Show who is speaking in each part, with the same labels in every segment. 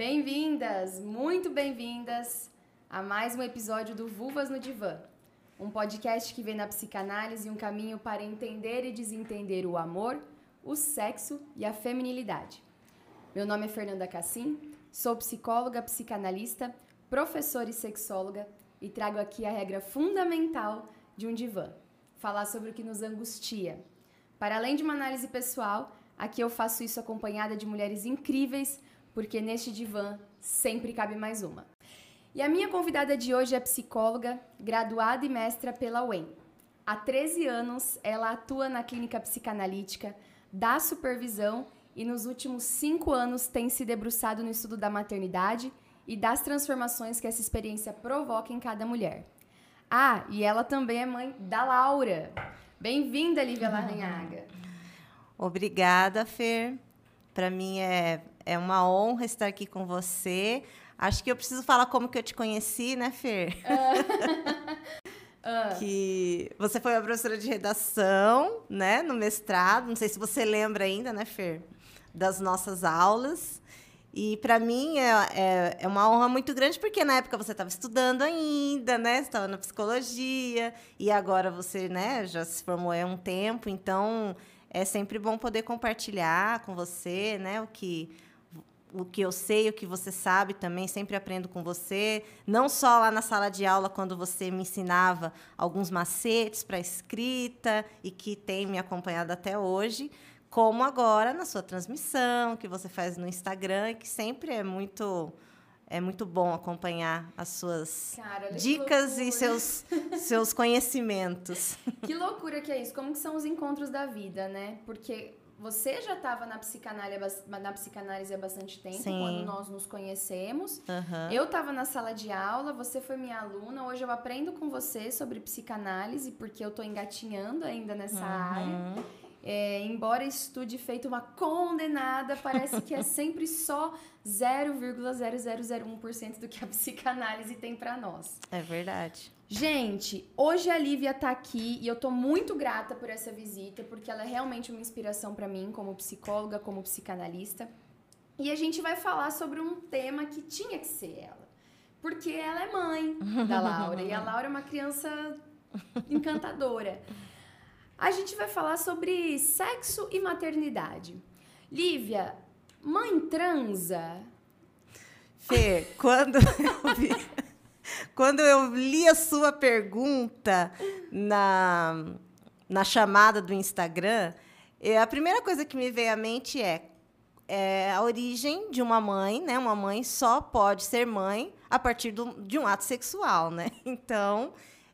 Speaker 1: Bem-vindas, muito bem-vindas a mais um episódio do Vulvas no Divã, um podcast que vem na psicanálise um caminho para entender e desentender o amor, o sexo e a feminilidade. Meu nome é Fernanda Cassim, sou psicóloga, psicanalista, professora e sexóloga e trago aqui a regra fundamental de um divã: falar sobre o que nos angustia. Para além de uma análise pessoal, aqui eu faço isso acompanhada de mulheres incríveis porque neste divã sempre cabe mais uma. E a minha convidada de hoje é psicóloga, graduada e mestra pela UEM. Há 13 anos, ela atua na clínica psicanalítica, dá supervisão e nos últimos cinco anos tem se debruçado no estudo da maternidade e das transformações que essa experiência provoca em cada mulher. Ah, e ela também é mãe da Laura. Bem-vinda, Lívia Larranhaga.
Speaker 2: Obrigada, Fer. Para mim é é uma honra estar aqui com você. Acho que eu preciso falar como que eu te conheci, né, Fer? Uh. que você foi a professora de redação, né, no mestrado. Não sei se você lembra ainda, né, Fer, das nossas aulas. E para mim é, é, é, uma honra muito grande, porque na época você estava estudando ainda, né? Estava na psicologia, e agora você né, já se formou há um tempo, então é sempre bom poder compartilhar com você né, o que o que eu sei, o que você sabe também, sempre aprendo com você. Não só lá na sala de aula, quando você me ensinava alguns macetes para escrita e que tem me acompanhado até hoje, como agora na sua transmissão, que você faz no Instagram, que sempre é muito. É muito bom acompanhar as suas Cara, dicas e seus, seus conhecimentos.
Speaker 1: Que loucura que é isso. Como que são os encontros da vida, né? Porque você já estava na psicanálise, na psicanálise há bastante tempo, Sim. quando nós nos conhecemos. Uhum. Eu estava na sala de aula, você foi minha aluna. Hoje eu aprendo com você sobre psicanálise, porque eu estou engatinhando ainda nessa uhum. área. É, embora estude feito uma condenada, parece que é sempre só 0,0001% do que a psicanálise tem para nós.
Speaker 2: É verdade.
Speaker 1: Gente, hoje a Lívia tá aqui e eu tô muito grata por essa visita, porque ela é realmente uma inspiração para mim como psicóloga, como psicanalista. E a gente vai falar sobre um tema que tinha que ser ela. Porque ela é mãe da Laura e a Laura é uma criança encantadora. A gente vai falar sobre sexo e maternidade. Lívia, mãe transa?
Speaker 2: Fê, quando eu vi quando eu li a sua pergunta na, na chamada do Instagram, é, a primeira coisa que me veio à mente é, é a origem de uma mãe, né? Uma mãe só pode ser mãe a partir do, de um ato sexual, né? Então,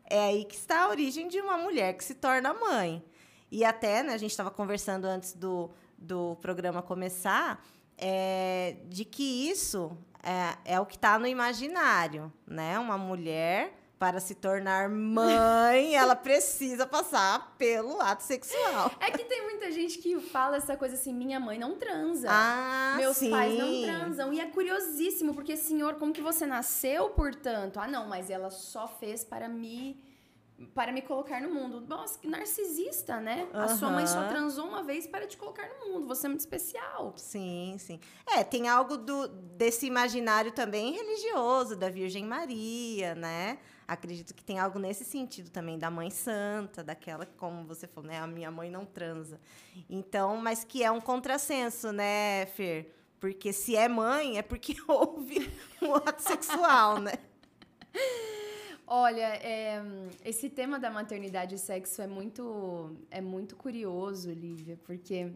Speaker 2: é aí que está a origem de uma mulher que se torna mãe. E até, né, a gente estava conversando antes do, do programa começar, é, de que isso é, é o que está no imaginário, né? Uma mulher para se tornar mãe, ela precisa passar pelo ato sexual.
Speaker 1: É que tem muita gente que fala essa coisa assim: minha mãe não transa.
Speaker 2: Ah,
Speaker 1: Meus
Speaker 2: sim.
Speaker 1: pais não transam. E é curiosíssimo, porque, senhor, como que você nasceu, portanto? Ah, não, mas ela só fez para me para me colocar no mundo. Nossa, que narcisista, né? Uhum. A sua mãe só transou uma vez para te colocar no mundo. Você é muito especial.
Speaker 2: Sim, sim. É, tem algo do, desse imaginário também religioso da Virgem Maria, né? Acredito que tem algo nesse sentido também da mãe santa, daquela como você falou, né? A minha mãe não transa. Então, mas que é um contrassenso, né, Fer? Porque se é mãe, é porque houve um ato sexual, né?
Speaker 1: Olha, é, esse tema da maternidade e sexo é muito, é muito curioso, Lívia, porque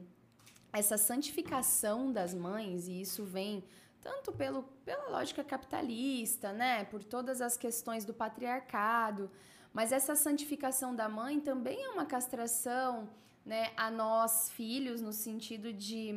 Speaker 1: essa santificação das mães, e isso vem tanto pelo, pela lógica capitalista, né, por todas as questões do patriarcado, mas essa santificação da mãe também é uma castração né, a nós, filhos, no sentido de.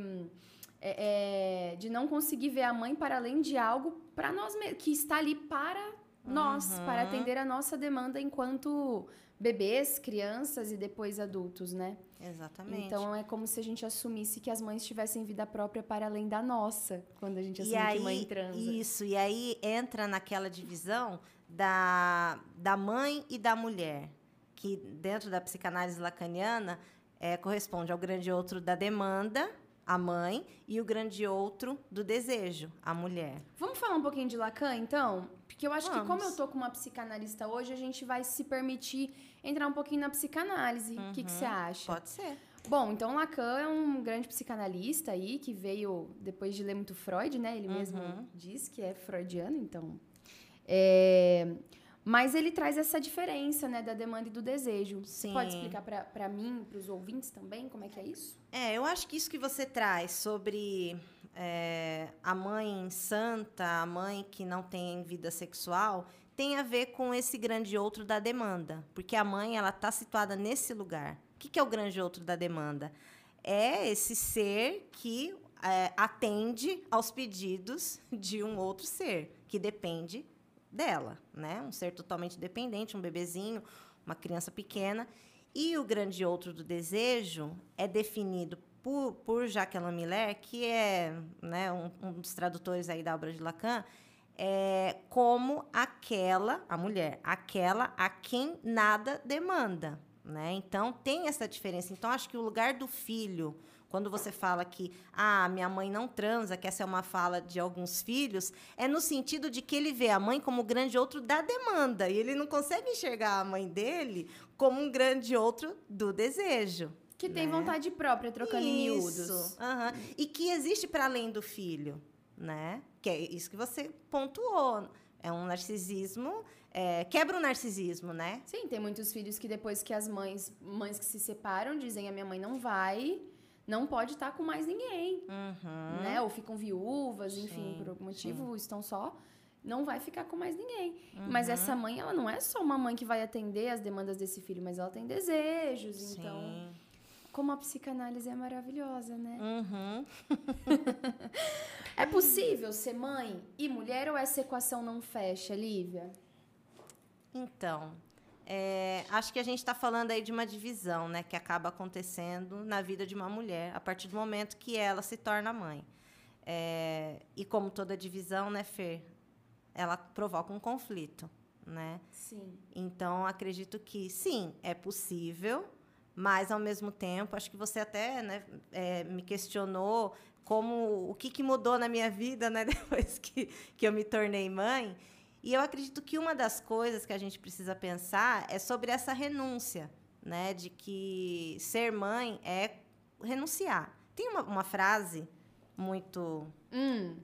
Speaker 1: É, é de não conseguir ver a mãe para além de algo para nós que está ali para nós, uhum. para atender a nossa demanda enquanto bebês, crianças e depois adultos, né?
Speaker 2: Exatamente.
Speaker 1: Então é como se a gente assumisse que as mães tivessem vida própria para além da nossa, quando a gente assume aí, que mãe transa.
Speaker 2: Isso, e aí entra naquela divisão da, da mãe e da mulher, que dentro da psicanálise lacaniana é, corresponde ao grande outro da demanda a mãe, e o grande outro do desejo, a mulher.
Speaker 1: Vamos falar um pouquinho de Lacan, então? Porque eu acho
Speaker 2: Vamos.
Speaker 1: que como eu tô com uma psicanalista hoje, a gente vai se permitir entrar um pouquinho na psicanálise. O que, que você acha?
Speaker 2: Pode ser.
Speaker 1: Bom, então Lacan é um grande psicanalista aí que veio depois de ler muito Freud, né? Ele mesmo
Speaker 2: Uhum.
Speaker 1: diz que é freudiano, então. É, Mas ele traz essa diferença, né, da demanda e do desejo. Você
Speaker 2: Sim.
Speaker 1: pode explicar pra mim, pros ouvintes também, como é que é isso?
Speaker 2: É, eu acho que isso que você traz sobre é, a mãe santa, a mãe que não tem vida sexual, tem a ver com esse grande outro da demanda. Porque a mãe, ela está situada nesse lugar. O que, que é o grande outro da demanda? É esse ser que é, atende aos pedidos de um outro ser, que depende dela, né? Um ser totalmente dependente, um bebezinho, uma criança pequena. E o grande outro do desejo é definido por, por Jacques Miller, que é né, um, um dos tradutores aí da obra de Lacan, é como aquela, a mulher, aquela a quem nada demanda. Né? Então, tem essa diferença. Então, acho que o lugar do filho, quando você fala que ah, minha mãe não transa, que essa é uma fala de alguns filhos, é no sentido de que ele vê a mãe como o grande outro da demanda. E ele não consegue enxergar a mãe dele como um grande outro do desejo.
Speaker 1: Que tem
Speaker 2: né?
Speaker 1: vontade própria, trocando em miúdos.
Speaker 2: Isso, aham. E que existe para além do filho, né? Que é isso que você pontuou. É um narcisismo, é, quebra o narcisismo, né?
Speaker 1: Sim, tem muitos filhos que depois que as mães, mães que se separam, dizem a minha mãe não vai, não pode estar com mais ninguém,
Speaker 2: Uhum.
Speaker 1: né? Ou ficam viúvas, enfim,
Speaker 2: Sim,
Speaker 1: por algum motivo estão só, não vai ficar com mais ninguém. Mas essa mãe, ela não é só uma mãe que vai atender as demandas desse filho, mas ela tem desejos, então,
Speaker 2: Sim.
Speaker 1: como a psicanálise é maravilhosa, né?
Speaker 2: Uhum.
Speaker 1: É possível ser mãe e mulher ou essa equação não fecha, Lívia?
Speaker 2: Então, é, acho que a gente está falando aí de uma divisão, né, que acaba acontecendo na vida de uma mulher a partir do momento que ela se torna mãe. É, e como toda divisão, né, Fer, ela provoca um conflito, né?
Speaker 1: Sim.
Speaker 2: Então, acredito que sim, é possível, mas ao mesmo tempo, acho que você até né, é, me questionou como o que, que mudou na minha vida né, depois que, que eu me tornei mãe. E eu acredito que uma das coisas que a gente precisa pensar é sobre essa renúncia, né? De que ser mãe é renunciar. Tem uma, uma frase muito
Speaker 1: Hum,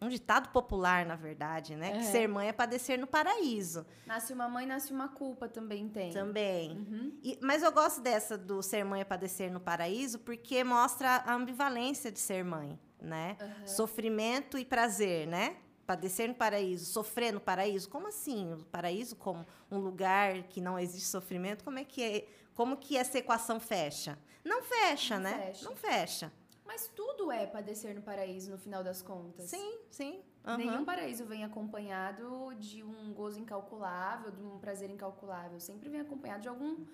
Speaker 2: um ditado popular, na verdade, né? Que
Speaker 1: É.
Speaker 2: ser mãe é padecer no paraíso.
Speaker 1: nasce uma mãe, nasce uma culpa também tem.
Speaker 2: Também.
Speaker 1: Uhum.
Speaker 2: E- mas eu gosto dessa do ser mãe é padecer no paraíso porque mostra a ambivalência de ser mãe, né? Sofrimento e prazer, né? Padecer no paraíso, sofrer no paraíso. Como assim? O paraíso como um lugar que não existe sofrimento? Como é que é? Como que essa equação fecha? Não fecha,
Speaker 1: Não
Speaker 2: né?
Speaker 1: fecha.
Speaker 2: Não fecha.
Speaker 1: Mas tudo é padecer no paraíso, no final das contas.
Speaker 2: Sim, sim. Aham.
Speaker 1: Nenhum paraíso vem acompanhado de um gozo incalculável, de um prazer incalculável. Sempre vem acompanhado de algum,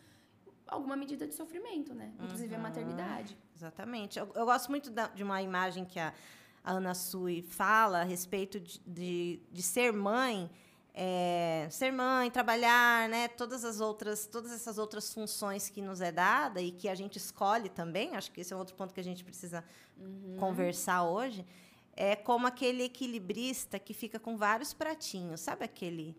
Speaker 1: alguma medida de sofrimento, né? Inclusive a
Speaker 2: Uhum.
Speaker 1: maternidade.
Speaker 2: Exatamente. Eu, eu gosto muito da- de uma imagem que a, a Ana Sui fala a respeito de, de, de ser mãe, é, ser mãe, trabalhar, né? Todas as outras, todas essas outras funções que nos é dada e que a gente escolhe também. Acho que esse é outro ponto que a gente precisa conversar hoje. É como aquele equilibrista que fica com vários pratinhos. Sabe aquele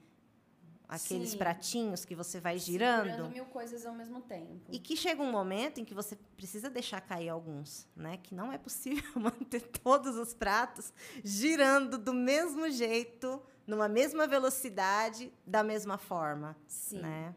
Speaker 2: aqueles
Speaker 1: Sim.
Speaker 2: pratinhos que você vai girando?
Speaker 1: Segurando mil coisas ao mesmo tempo.
Speaker 2: E que chega um momento em que você precisa deixar cair alguns, né? Que não é possível manter todos os pratos girando do mesmo jeito, numa mesma velocidade, da mesma forma,
Speaker 1: Sim.
Speaker 2: né?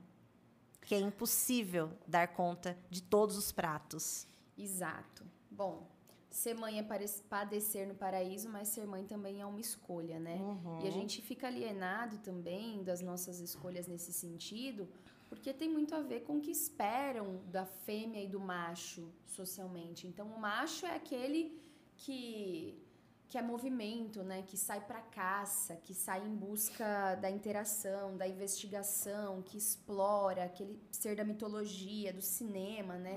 Speaker 2: Que é impossível dar conta de todos os pratos.
Speaker 1: Exato. Bom, ser mãe é padecer no paraíso, mas ser mãe também é uma escolha, né?
Speaker 2: Uhum.
Speaker 1: E a gente fica alienado também das nossas escolhas nesse sentido, porque tem muito a ver com o que esperam da fêmea e do macho socialmente. Então, o macho é aquele que que é movimento, né, que sai para caça, que sai em busca da interação, da investigação, que explora aquele ser da mitologia, do cinema, né?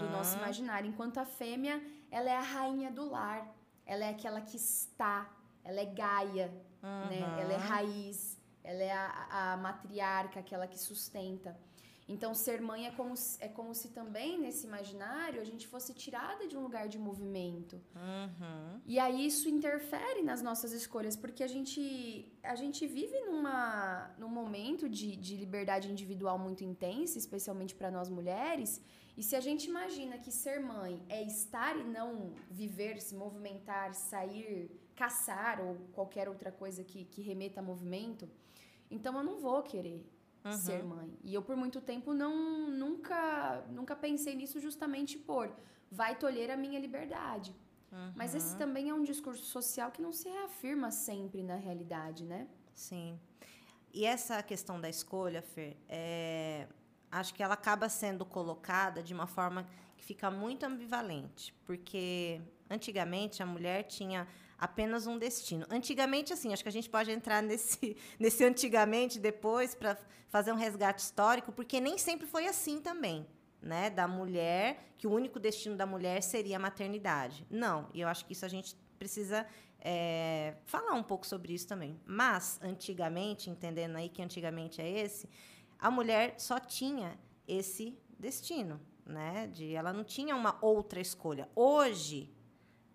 Speaker 1: do nosso imaginário. Enquanto a fêmea, ela é a rainha do lar. Ela é aquela que está, ela é Gaia, né? Ela é raiz, ela é a, a matriarca, aquela que sustenta. Então, ser mãe é como, é como se também, nesse imaginário, a gente fosse tirada de um lugar de movimento.
Speaker 2: Uhum.
Speaker 1: E aí isso interfere nas nossas escolhas, porque a gente, a gente vive numa, num momento de, de liberdade individual muito intensa, especialmente para nós mulheres. E se a gente imagina que ser mãe é estar e não viver, se movimentar, sair, caçar ou qualquer outra coisa que, que remeta a movimento, então eu não vou querer uhum. ser mãe. E eu por muito tempo não nunca nunca pensei nisso justamente por vai tolher a minha liberdade. Uhum. Mas esse também é um discurso social que não se reafirma sempre na realidade, né?
Speaker 2: Sim. E essa questão da escolha, Fer, é, acho que ela acaba sendo colocada de uma forma que fica muito ambivalente, porque antigamente a mulher tinha apenas um destino. Antigamente, assim, acho que a gente pode entrar nesse, nesse antigamente depois para fazer um resgate histórico, porque nem sempre foi assim também. Né, da mulher, que o único destino da mulher seria a maternidade. Não, e eu acho que isso a gente precisa é, falar um pouco sobre isso também. Mas, antigamente, entendendo aí que antigamente é esse, a mulher só tinha esse destino, né? De ela não tinha uma outra escolha. Hoje,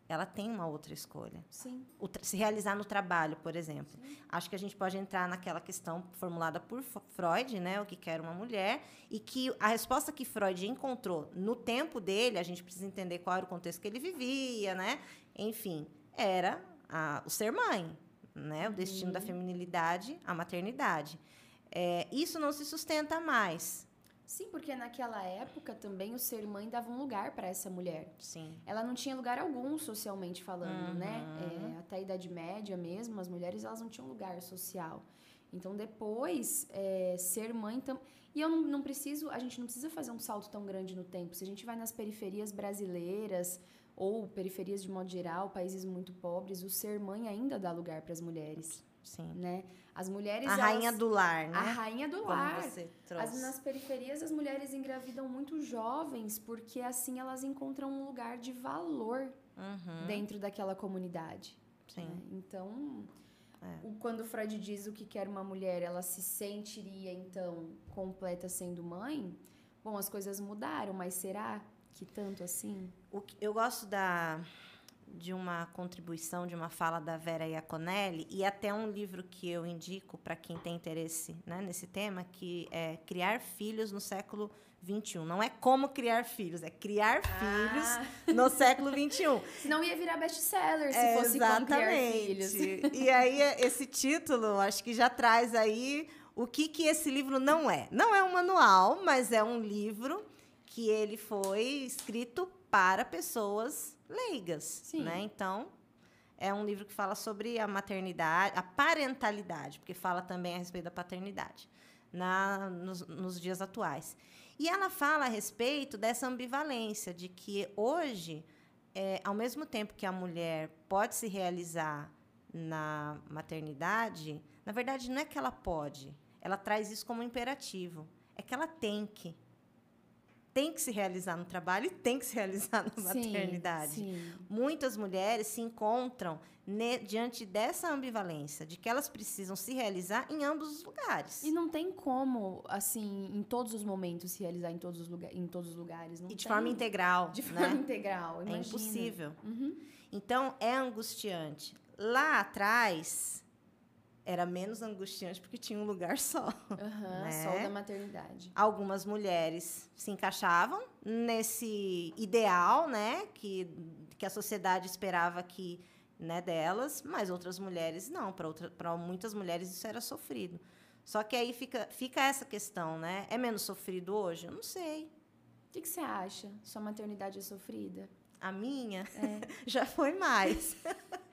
Speaker 2: ela tem uma outra escolha.
Speaker 1: Sim.
Speaker 2: se realizar no trabalho, por exemplo. Sim. Acho que a gente pode entrar naquela questão formulada por Freud, né, o que quer uma mulher, e que a resposta que Freud encontrou no tempo dele, a gente precisa entender qual era o contexto que ele vivia, né? Enfim, era a, o ser mãe, né? O destino uhum. da feminilidade, a maternidade. É, isso não se sustenta mais.
Speaker 1: Sim, porque naquela época também o ser mãe dava um lugar para essa mulher.
Speaker 2: Sim.
Speaker 1: Ela não tinha lugar algum socialmente falando, né? uhum. né? É, até a Idade Média mesmo, as mulheres elas não tinham lugar social. Então depois, é, ser mãe também. E eu não, não preciso, a gente não precisa fazer um salto tão grande no tempo. Se a gente vai nas periferias brasileiras ou periferias de modo geral, países muito pobres, o ser mãe ainda dá lugar para as mulheres.
Speaker 2: Sim.
Speaker 1: Né? As mulheres.
Speaker 2: A elas, rainha do lar, né?
Speaker 1: A rainha do
Speaker 2: Como
Speaker 1: lar.
Speaker 2: Você trouxe.
Speaker 1: As, nas periferias, as mulheres engravidam muito jovens, porque assim elas encontram um lugar de valor
Speaker 2: uhum.
Speaker 1: dentro daquela comunidade.
Speaker 2: Sim.
Speaker 1: Né? Então, é. o, quando Freud diz o que quer uma mulher, ela se sentiria, então, completa sendo mãe. Bom, as coisas mudaram, mas será que tanto assim?
Speaker 2: O que, eu gosto da de uma contribuição, de uma fala da Vera Iaconelli, e até um livro que eu indico para quem tem interesse né, nesse tema, que é Criar Filhos no Século XXI. Não é como criar filhos, é criar ah. filhos no século XXI.
Speaker 1: Senão ia virar best-seller se é, fosse exatamente. como criar filhos.
Speaker 2: E aí, esse título, acho que já traz aí o que, que esse livro não é. Não é um manual, mas é um livro que ele foi escrito para pessoas leigas,
Speaker 1: Sim.
Speaker 2: né? Então, é um livro que fala sobre a maternidade, a parentalidade, porque fala também a respeito da paternidade na, nos, nos dias atuais. E ela fala a respeito dessa ambivalência de que hoje, é, ao mesmo tempo que a mulher pode se realizar na maternidade, na verdade não é que ela pode, ela traz isso como imperativo, é que ela tem que tem que se realizar no trabalho e tem que se realizar na maternidade.
Speaker 1: Sim.
Speaker 2: Muitas mulheres se encontram ne, diante dessa ambivalência, de que elas precisam se realizar em ambos os lugares.
Speaker 1: E não tem como, assim, em todos os momentos se realizar em todos os, lugar, em todos os lugares. Não
Speaker 2: e de
Speaker 1: tem.
Speaker 2: forma integral.
Speaker 1: De forma
Speaker 2: né?
Speaker 1: integral, imagina.
Speaker 2: É impossível.
Speaker 1: Uhum.
Speaker 2: Então, é angustiante. Lá atrás, era menos angustiante porque tinha um lugar só.
Speaker 1: Uhum,
Speaker 2: né?
Speaker 1: Só da maternidade.
Speaker 2: Algumas mulheres se encaixavam nesse ideal, né, que, que a sociedade esperava que, né, delas, mas outras mulheres não. Para muitas mulheres isso era sofrido. Só que aí fica, fica essa questão, né? É menos sofrido hoje? Eu não sei.
Speaker 1: O que, que você acha? Sua maternidade é sofrida?
Speaker 2: A minha?
Speaker 1: É.
Speaker 2: Já foi mais.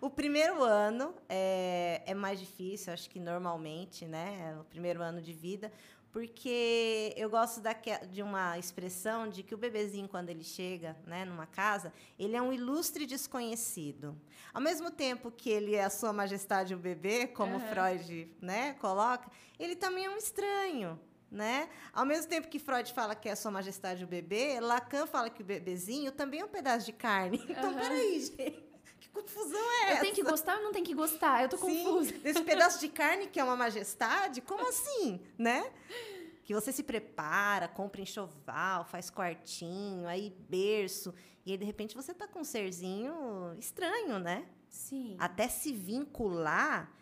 Speaker 2: O primeiro ano é, é mais difícil, acho que normalmente, né? O primeiro ano de vida, porque eu gosto de uma expressão de que o bebezinho, quando ele chega né, numa casa, ele é um ilustre desconhecido. Ao mesmo tempo que ele é a sua majestade o bebê, como uhum. Freud né, coloca, ele também é um estranho. Né? Ao mesmo tempo que Freud fala que é a sua majestade o bebê, Lacan fala que o bebezinho também é um pedaço de carne. Então, uhum. peraí, gente confusão é essa?
Speaker 1: Eu tenho que gostar ou não tenho que gostar? Eu tô
Speaker 2: Sim,
Speaker 1: confusa.
Speaker 2: Esse pedaço de carne que é uma majestade? Como assim, né? Que você se prepara, compra enxoval, faz quartinho, aí berço, e aí de repente você tá com um serzinho estranho, né?
Speaker 1: Sim.
Speaker 2: Até se vincular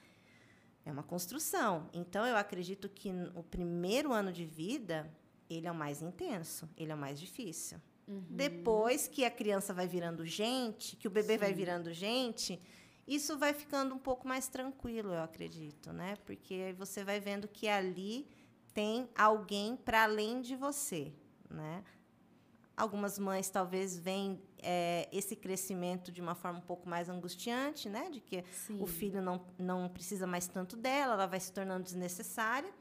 Speaker 2: é uma construção. Então eu acredito que o primeiro ano de vida, ele é o mais intenso, ele é o mais difícil.
Speaker 1: Uhum.
Speaker 2: Depois que a criança vai virando gente, que o bebê vai
Speaker 1: Sim.
Speaker 2: virando gente, isso vai ficando um pouco mais tranquilo, eu acredito, né? Porque aí você vai vendo que ali tem alguém para além de você, né? Algumas mães talvez veem eh, esse crescimento de uma forma um pouco mais angustiante, né? De que
Speaker 1: Sim.
Speaker 2: o filho não, não precisa mais tanto dela, ela vai se tornando desnecessária.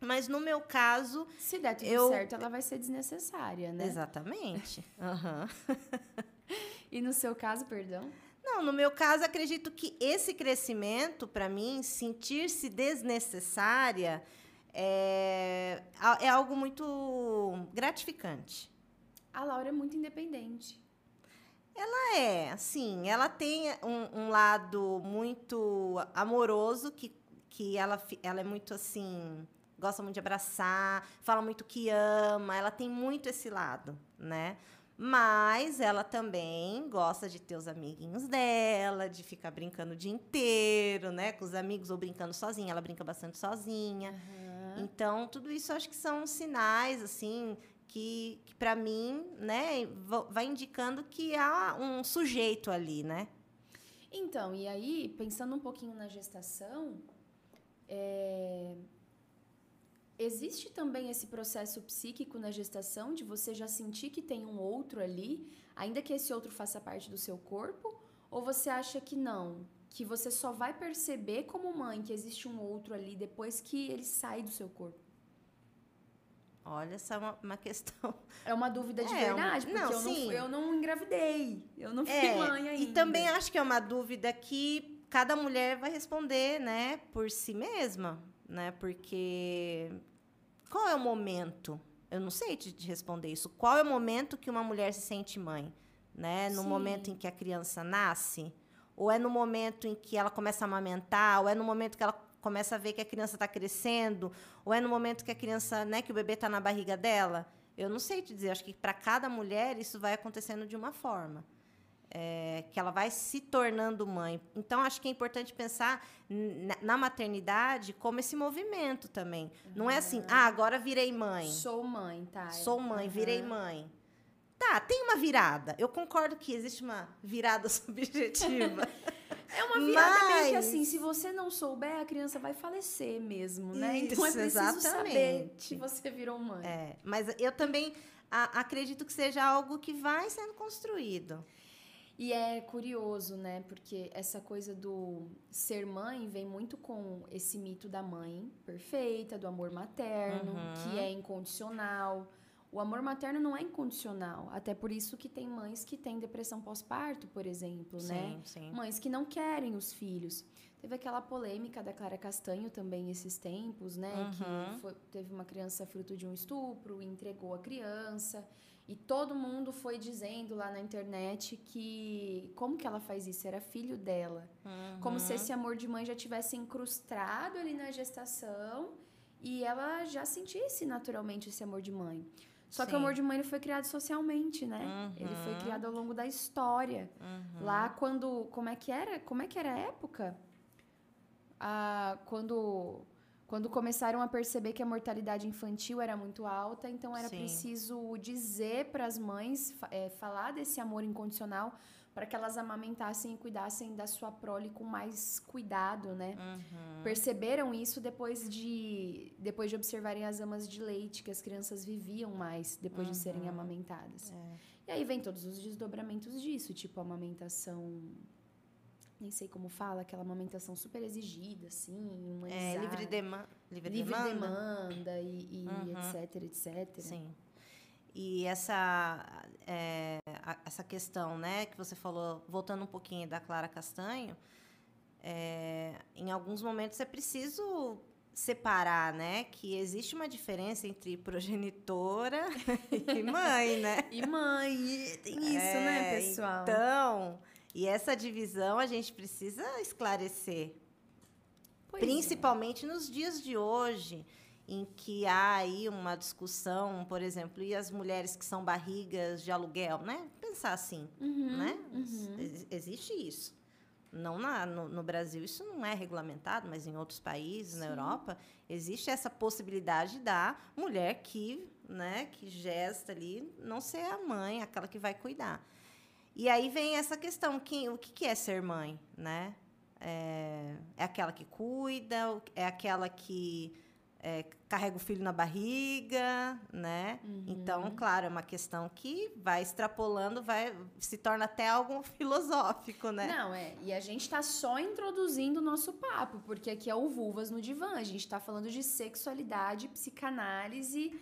Speaker 2: Mas no meu caso,
Speaker 1: Se der tudo
Speaker 2: eu-
Speaker 1: certo, ela vai ser desnecessária, né?
Speaker 2: exatamente. Aham.
Speaker 1: E no seu caso, perdão?
Speaker 2: Não, no meu caso, acredito que esse crescimento, para mim, sentir-se desnecessária, é, é algo muito gratificante.
Speaker 1: A Laura é muito independente.
Speaker 2: Ela é, assim, ela tem um, um lado muito amoroso, que, que ela, ela é muito assim, gosta muito de abraçar, fala muito que ama, ela tem muito esse lado, né? Mas ela também gosta de ter os amiguinhos dela, de ficar brincando o dia inteiro, né? Com os amigos ou brincando sozinha. Ela brinca bastante sozinha. Então, tudo isso acho que são sinais, assim, que, que para mim, né, va- vai indicando que há um sujeito ali, né?
Speaker 1: Então, e aí, pensando um pouquinho na gestação, é, existe também esse processo psíquico na gestação de você já sentir que tem um outro ali, ainda que esse outro faça parte do seu corpo? Ou você acha que não? Que você só vai perceber como mãe que existe um outro ali depois que ele sai do seu corpo?
Speaker 2: Olha, essa é uma, uma questão.
Speaker 1: É uma dúvida de
Speaker 2: É,
Speaker 1: verdade,
Speaker 2: um-
Speaker 1: porque
Speaker 2: não,
Speaker 1: eu, não,
Speaker 2: sim.
Speaker 1: fui- eu não engravidei. Eu não fui
Speaker 2: É,
Speaker 1: mãe ainda.
Speaker 2: e também acho que é uma dúvida que cada mulher vai responder, né, por si mesma, né? Porque qual é o momento? Eu não sei te, te responder isso. Qual é o momento que uma mulher se sente mãe, né? No
Speaker 1: Sim.
Speaker 2: momento em que a criança nasce, ou é no momento em que ela começa a amamentar, ou é no momento que ela começa a ver que a criança está crescendo, ou é no momento que a criança, né, que o bebê está na barriga dela? Eu não sei te dizer. Acho que para cada mulher isso vai acontecendo de uma forma é, que ela vai se tornando mãe. Então, acho que é importante pensar na, na maternidade como esse movimento também. Não é assim, ah, agora virei mãe.
Speaker 1: Sou mãe, tá?
Speaker 2: Sou mãe,
Speaker 1: Aham.
Speaker 2: virei mãe. Tá, tem uma virada. Eu concordo que existe uma virada subjetiva.
Speaker 1: É uma virada meio que
Speaker 2: Mas-
Speaker 1: assim, se você não souber, a criança vai falecer mesmo, né? então é
Speaker 2: Isso,
Speaker 1: preciso saber
Speaker 2: exatamente.
Speaker 1: que você virou mãe.
Speaker 2: é, mas eu também a- acredito que seja algo que vai sendo construído.
Speaker 1: E é curioso, né? Porque essa coisa do ser mãe vem muito com esse mito da mãe perfeita, do amor materno,
Speaker 2: Uhum.
Speaker 1: que é incondicional. O amor materno não é incondicional. Até por isso que tem mães que têm depressão pós-parto, por exemplo, né?
Speaker 2: Sim, sim.
Speaker 1: Mães que não querem os filhos. Teve aquela polêmica da Clara Castanho também esses tempos, né?
Speaker 2: Uhum.
Speaker 1: Que foi- teve uma criança fruto de um estupro, entregou a criança. E todo mundo foi dizendo lá na internet que como que ela faz isso? Era filho dela. Como se esse amor de mãe já tivesse incrustado ali na gestação e ela já sentisse naturalmente esse amor de mãe. Só que
Speaker 2: Sim.
Speaker 1: o amor de mãe ele foi criado socialmente, né? Ele foi
Speaker 2: Uhum.
Speaker 1: criado ao longo da história.
Speaker 2: Uhum.
Speaker 1: Lá quando. Como é que era? Como é que era a época? Ah, quando, quando começaram a perceber que a mortalidade infantil era muito alta, então era
Speaker 2: Sim.
Speaker 1: preciso dizer para as mães, eh, falar desse amor incondicional para que elas amamentassem e cuidassem da sua prole com mais cuidado, né?
Speaker 2: Uhum.
Speaker 1: Perceberam isso depois de depois de observarem as amas de leite que as crianças viviam mais depois de serem
Speaker 2: Uhum.
Speaker 1: amamentadas.
Speaker 2: É.
Speaker 1: E aí vem todos os desdobramentos disso, tipo amamentação. Nem sei como fala, aquela amamentação super exigida, assim,
Speaker 2: É, livre, dema livre,
Speaker 1: livre
Speaker 2: demanda.
Speaker 1: demanda e, e
Speaker 2: Uhum.
Speaker 1: etc, etc.
Speaker 2: Sim. E essa, é, essa questão, né, que você falou, voltando um pouquinho da Clara Castanho, é, em alguns momentos é preciso separar, né, que existe uma diferença entre progenitora e mãe, né?
Speaker 1: E mãe, tem isso,
Speaker 2: É,
Speaker 1: né, pessoal?
Speaker 2: Então, e essa divisão a gente precisa esclarecer.
Speaker 1: Pois é.
Speaker 2: principalmente nos dias de hoje, em que há aí uma discussão, por exemplo, e as mulheres que são barrigas de aluguel, né? Pensar assim,
Speaker 1: Uhum,
Speaker 2: né?
Speaker 1: uhum.
Speaker 2: Ex- Existe isso. Não na- no, no Brasil isso não é regulamentado, mas em outros países, na
Speaker 1: Sim.
Speaker 2: Europa, existe essa possibilidade da mulher que, né, que gesta ali, não ser a mãe, aquela que vai cuidar. E aí vem essa questão, que, o que que é ser mãe, né? É, é aquela que cuida, é aquela que é, carrega o filho na barriga, né?
Speaker 1: Uhum.
Speaker 2: Então, claro, é uma questão que vai extrapolando, vai se torna até algo filosófico, né?
Speaker 1: Não, é. E a gente tá só introduzindo o nosso papo, porque aqui é o Vulvas no Divã. A gente tá falando de sexualidade, psicanálise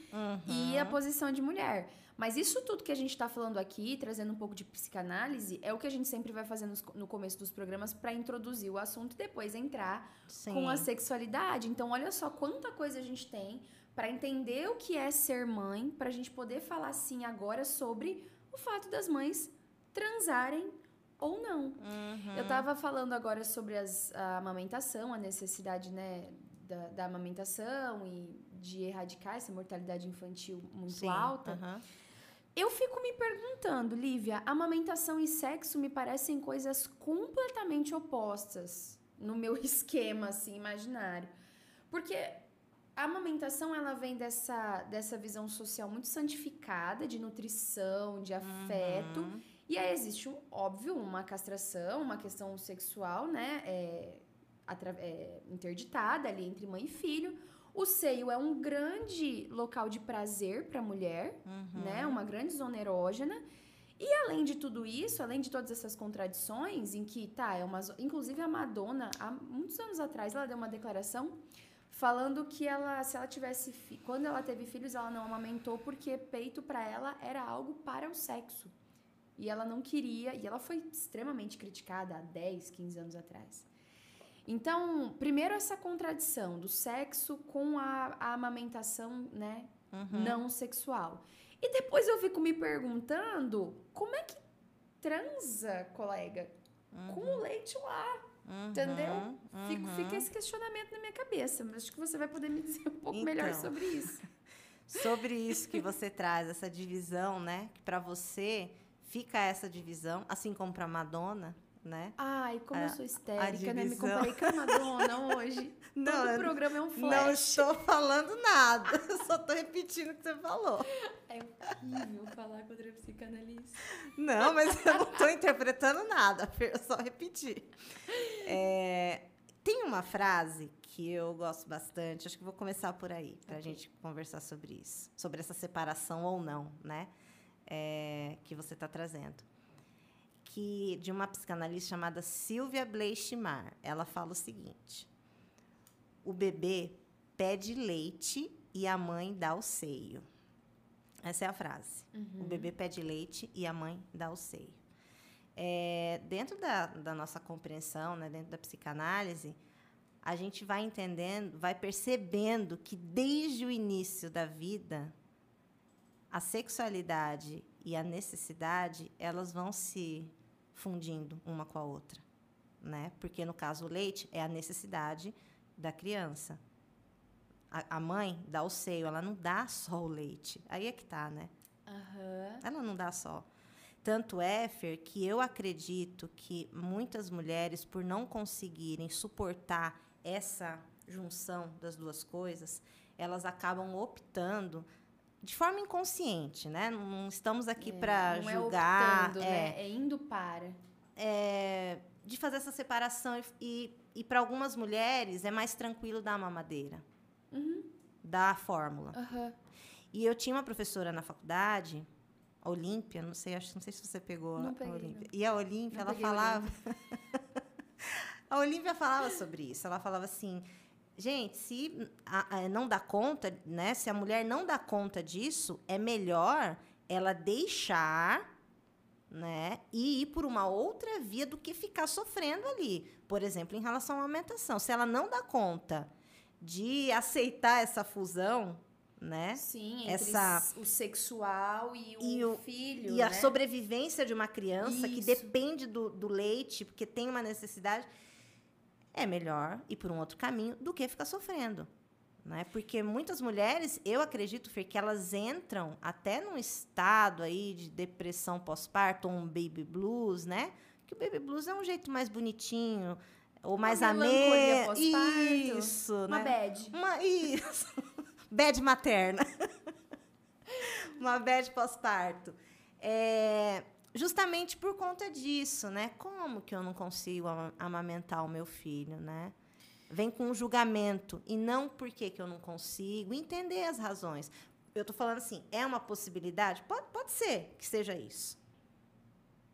Speaker 1: e a
Speaker 2: Uhum.
Speaker 1: posição de mulher. Mas isso tudo que a gente tá falando aqui, trazendo um pouco de psicanálise, é o que a gente sempre vai fazer nos- no começo dos programas para introduzir o assunto e depois entrar
Speaker 2: Sim.
Speaker 1: com a sexualidade. Então, olha só quanta coisa a gente tem para entender o que é ser mãe, para a gente poder falar sim agora sobre o fato das mães transarem ou não.
Speaker 2: Uhum.
Speaker 1: Eu tava falando agora sobre as- a amamentação, a necessidade, né, da, da amamentação e de erradicar essa mortalidade infantil muito
Speaker 2: Sim,
Speaker 1: alta.
Speaker 2: aham.
Speaker 1: Eu fico me perguntando, Lívia, amamentação e sexo me parecem coisas completamente opostas no meu esquema assim imaginário. Porque a amamentação ela vem dessa, dessa visão social muito santificada de nutrição, de afeto.
Speaker 2: Uhum.
Speaker 1: E aí existe, óbvio, uma castração, uma questão sexual, né? É, é, interditada ali entre mãe e filho. O seio é um grande local de prazer para a mulher,
Speaker 2: Uhum.
Speaker 1: né? Uma grande zona erógena. E além de tudo isso, além de todas essas contradições, em que, tá, é uma. Inclusive a Madonna, há muitos anos atrás, ela deu uma declaração falando que ela, se ela tivesse. fi- Quando ela teve filhos, ela não amamentou porque peito para ela era algo para o sexo. E ela não queria, e ela foi extremamente criticada há 10, 15 anos atrás. Então, primeiro essa contradição do sexo com a, a amamentação, né,
Speaker 2: Uhum.
Speaker 1: não sexual. E depois eu fico me perguntando como é que transa, colega, com o leite lá,
Speaker 2: Uhum.
Speaker 1: entendeu? Fico,
Speaker 2: Uhum.
Speaker 1: fica esse questionamento na minha cabeça, mas acho que você vai poder me dizer um pouco
Speaker 2: Então.
Speaker 1: melhor sobre isso.
Speaker 2: Sobre isso que você traz, essa divisão, né? Que para você fica essa divisão, assim como para Madonna, né?
Speaker 1: Ai, como eu sou histérica, né? Me comparei com a Madonna hoje.
Speaker 2: Não,
Speaker 1: Todo
Speaker 2: eu
Speaker 1: programa é um
Speaker 2: Não
Speaker 1: flash.
Speaker 2: estou falando nada, eu só estou repetindo o que você falou.
Speaker 1: É horrível falar contra a psicanalista.
Speaker 2: Não, mas eu não estou interpretando nada, eu só repeti. É, tem uma frase que eu gosto bastante, acho que vou começar por aí, para a gente conversar sobre isso, sobre essa separação ou não, né? É, que você está trazendo. Que de uma psicanalista chamada Sylvia Bleichmar. Ela fala o seguinte: o bebê pede leite e a mãe dá o seio. Essa é a frase. O bebê pede leite e a mãe dá o seio. É, dentro da, da nossa compreensão, né, dentro da psicanálise, a gente vai entendendo, vai percebendo que desde o início da vida, a sexualidade e a necessidade, elas vão se fundindo uma com a outra, né? Porque no caso o leite é a necessidade da criança. A, a mãe dá o seio, ela não dá só o leite. Aí é que tá, né?
Speaker 1: Aham.
Speaker 2: Ela não dá só. Tanto é, Fer, que eu acredito que muitas mulheres, por não conseguirem suportar essa junção das duas coisas, elas acabam optando de forma inconsciente, né? Não estamos aqui para
Speaker 1: Não
Speaker 2: julgar.
Speaker 1: é optando, né? É indo para.
Speaker 2: é, de fazer essa separação. E, e para algumas mulheres é mais tranquilo dar a mamadeira,
Speaker 1: Uhum.
Speaker 2: dar a fórmula.
Speaker 1: Aham.
Speaker 2: E eu tinha uma professora na faculdade, Olímpia, não sei, acho, não sei se você pegou
Speaker 1: Não
Speaker 2: a
Speaker 1: peguei,
Speaker 2: Olímpia. E a Olímpia,
Speaker 1: Não
Speaker 2: ela falava. a Olímpia falava sobre isso. Ela falava assim: gente, se a- a- não dá conta, né? Se a mulher não dá conta disso, é melhor ela deixar. Né? E ir por uma outra via do que ficar sofrendo ali. Por exemplo, em relação à amamentação. Se ela não dá conta de aceitar essa fusão, né?
Speaker 1: Sim, entre
Speaker 2: Essa-
Speaker 1: o sexual e o,
Speaker 2: E o-
Speaker 1: filho.
Speaker 2: E a
Speaker 1: né?
Speaker 2: sobrevivência de uma criança que
Speaker 1: Isso.
Speaker 2: depende do, do leite, porque tem uma necessidade, é melhor ir por um outro caminho do que ficar sofrendo. Né? Porque muitas mulheres, eu acredito, Fer, que elas entram até num estado aí de depressão pós-parto, um baby blues, né? Que o baby blues é um jeito mais bonitinho, ou mais ameno.
Speaker 1: Isso, Uma
Speaker 2: né?
Speaker 1: bad.
Speaker 2: Uma, isso. bad materna. Uma bad pós-parto. É, justamente por conta disso, né? Como que eu não consigo amamentar o meu filho, né? Vem com um julgamento e não por que eu não consigo entender as razões. Eu estou falando assim, é uma possibilidade? Pode, pode ser que seja isso.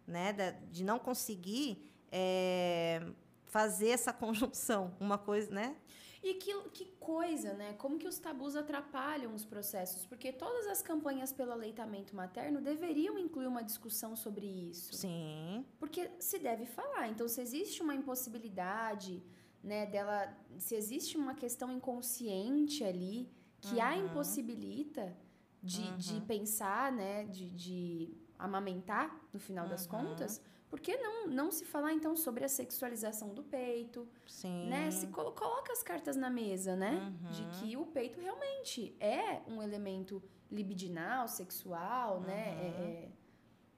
Speaker 2: Né? De não conseguir é, fazer essa conjunção, uma coisa, né?
Speaker 1: E que, que coisa, né? Como que os tabus atrapalham os processos? Porque todas as campanhas pelo aleitamento materno deveriam incluir uma discussão sobre isso.
Speaker 2: Sim.
Speaker 1: Porque se deve falar. Então, se existe uma impossibilidade, né, dela, se existe uma questão inconsciente ali que uhum. a impossibilita de, uhum. de pensar, né, de, de amamentar, no final uhum. das contas, por que não, não se falar, então, sobre a sexualização do peito?
Speaker 2: Sim.
Speaker 1: Né? Se colo coloca as cartas na mesa, né? Uhum. De que o peito realmente é um elemento libidinal, sexual, né? uhum. né? É, é,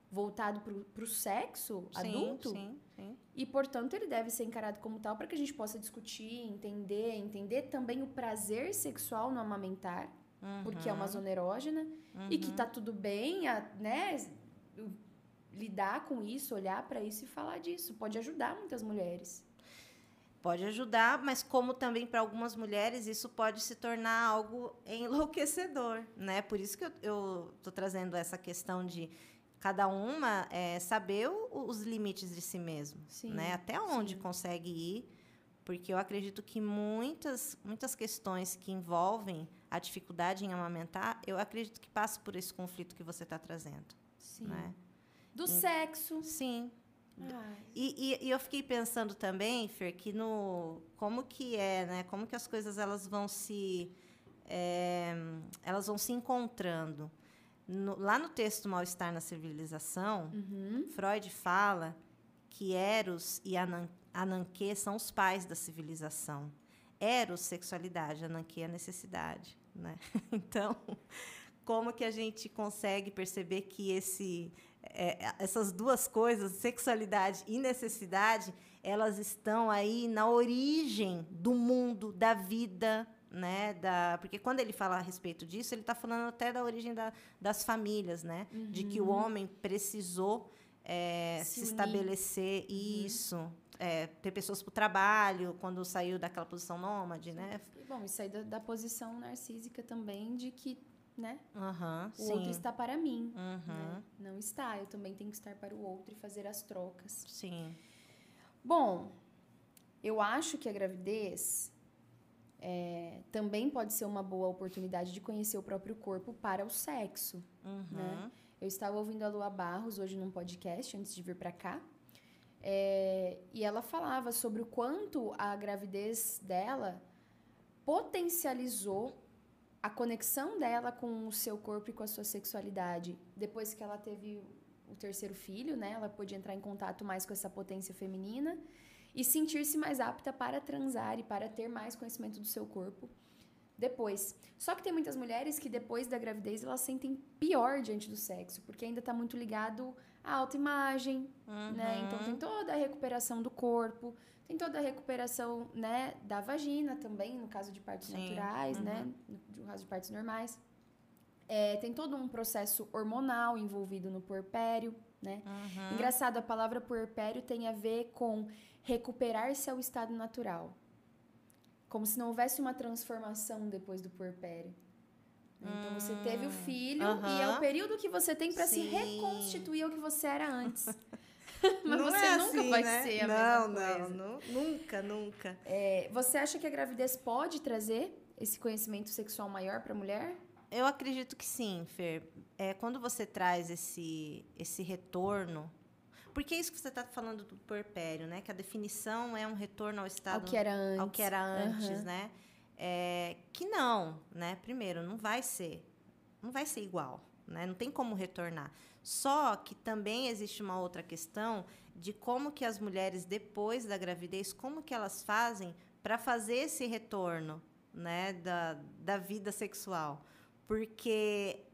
Speaker 1: voltado para o sexo sim, adulto.
Speaker 2: Sim, sim.
Speaker 1: E, portanto, ele deve ser encarado como tal para que a gente possa discutir, entender, entender também o prazer sexual no amamentar, uhum. porque é uma zona erógena, e que uhum. tá tudo bem, a, né? Lidar com isso, olhar para isso e falar disso. Pode ajudar muitas mulheres.
Speaker 2: Pode ajudar, mas como também para algumas mulheres isso pode se tornar algo enlouquecedor, né? Por isso que eu estou trazendo essa questão de cada uma é, saber o, os limites de si mesmo, sim, né? Até onde sim. consegue ir, porque eu acredito que muitas muitas questões que envolvem a dificuldade em amamentar, eu acredito que passa por esse conflito que você está trazendo, sim. né?
Speaker 1: Do sexo.
Speaker 2: Sim. E, e, e, eu fiquei pensando também, Fer, que no como que é, né? Como que as coisas elas vão se é, elas vão se encontrando. No, lá no texto Mal-Estar na Civilização, uhum. Freud fala que Eros e Anan, Ananke são os pais da civilização. Eros, sexualidade, Ananke, a necessidade. Né? Então, como que a gente consegue perceber que esse é, essas duas coisas, sexualidade e necessidade, elas estão aí na origem do mundo, da vida, né? Da, porque quando ele fala a respeito disso, ele está falando até da origem da, das famílias, né? Uhum. De que o uhum. homem precisou é, se, se estabelecer uhum. isso. É, ter pessoas para o trabalho, quando saiu daquela posição nômade, né?
Speaker 1: Bom, isso aí da, da posição narcísica também, de que né?
Speaker 2: Uhum,
Speaker 1: o sim. outro está para mim. Uhum. Né? Não está, eu também tenho que estar para o outro e fazer as trocas.
Speaker 2: Sim.
Speaker 1: Bom, eu acho que a gravidez é, também pode ser uma boa oportunidade de conhecer o próprio corpo para o sexo. Uhum. Né? Eu estava ouvindo a Lua Barros hoje num podcast, antes de vir para cá. É, e ela falava sobre o quanto a gravidez dela potencializou a conexão dela com o seu corpo e com a sua sexualidade. Depois que ela teve o terceiro filho, né, ela pôde entrar em contato mais com essa potência feminina e sentir-se mais apta para transar e para ter mais conhecimento do seu corpo depois. Só que tem muitas mulheres que depois da gravidez elas sentem pior diante do sexo, porque ainda está muito ligado à autoimagem, uhum. né? Então tem toda a recuperação do corpo, tem toda a recuperação, né, da vagina também, no caso de partos Sim. naturais, né, uhum. né, no caso de partos normais. É, tem todo um processo hormonal envolvido no puerpério, né? Uhum. Engraçado, a palavra puerpério tem a ver com recuperar-se ao estado natural. Como se não houvesse uma transformação depois do puerpério. Então você teve o hum. filho uhum. e é o período que você tem para se reconstituir ao que você era antes. Mas não você é nunca assim, vai né? ser a
Speaker 2: não,
Speaker 1: mesma
Speaker 2: coisa. Não, não, nunca, nunca.
Speaker 1: É, você acha que a gravidez pode trazer esse conhecimento sexual maior para a mulher?
Speaker 2: Eu acredito que sim, Fer. É, quando você traz esse, esse retorno porque é isso que você está falando do puerpério, né? Que a definição é um retorno ao estado...
Speaker 1: Ao que era antes.
Speaker 2: Ao que era antes, uhum. né? É, que não, né? Primeiro, não vai ser. Não vai ser igual, né? Não tem como retornar. Só que também existe uma outra questão de como que as mulheres depois da gravidez, como que elas fazem para fazer esse retorno, né, da, da vida sexual. Porque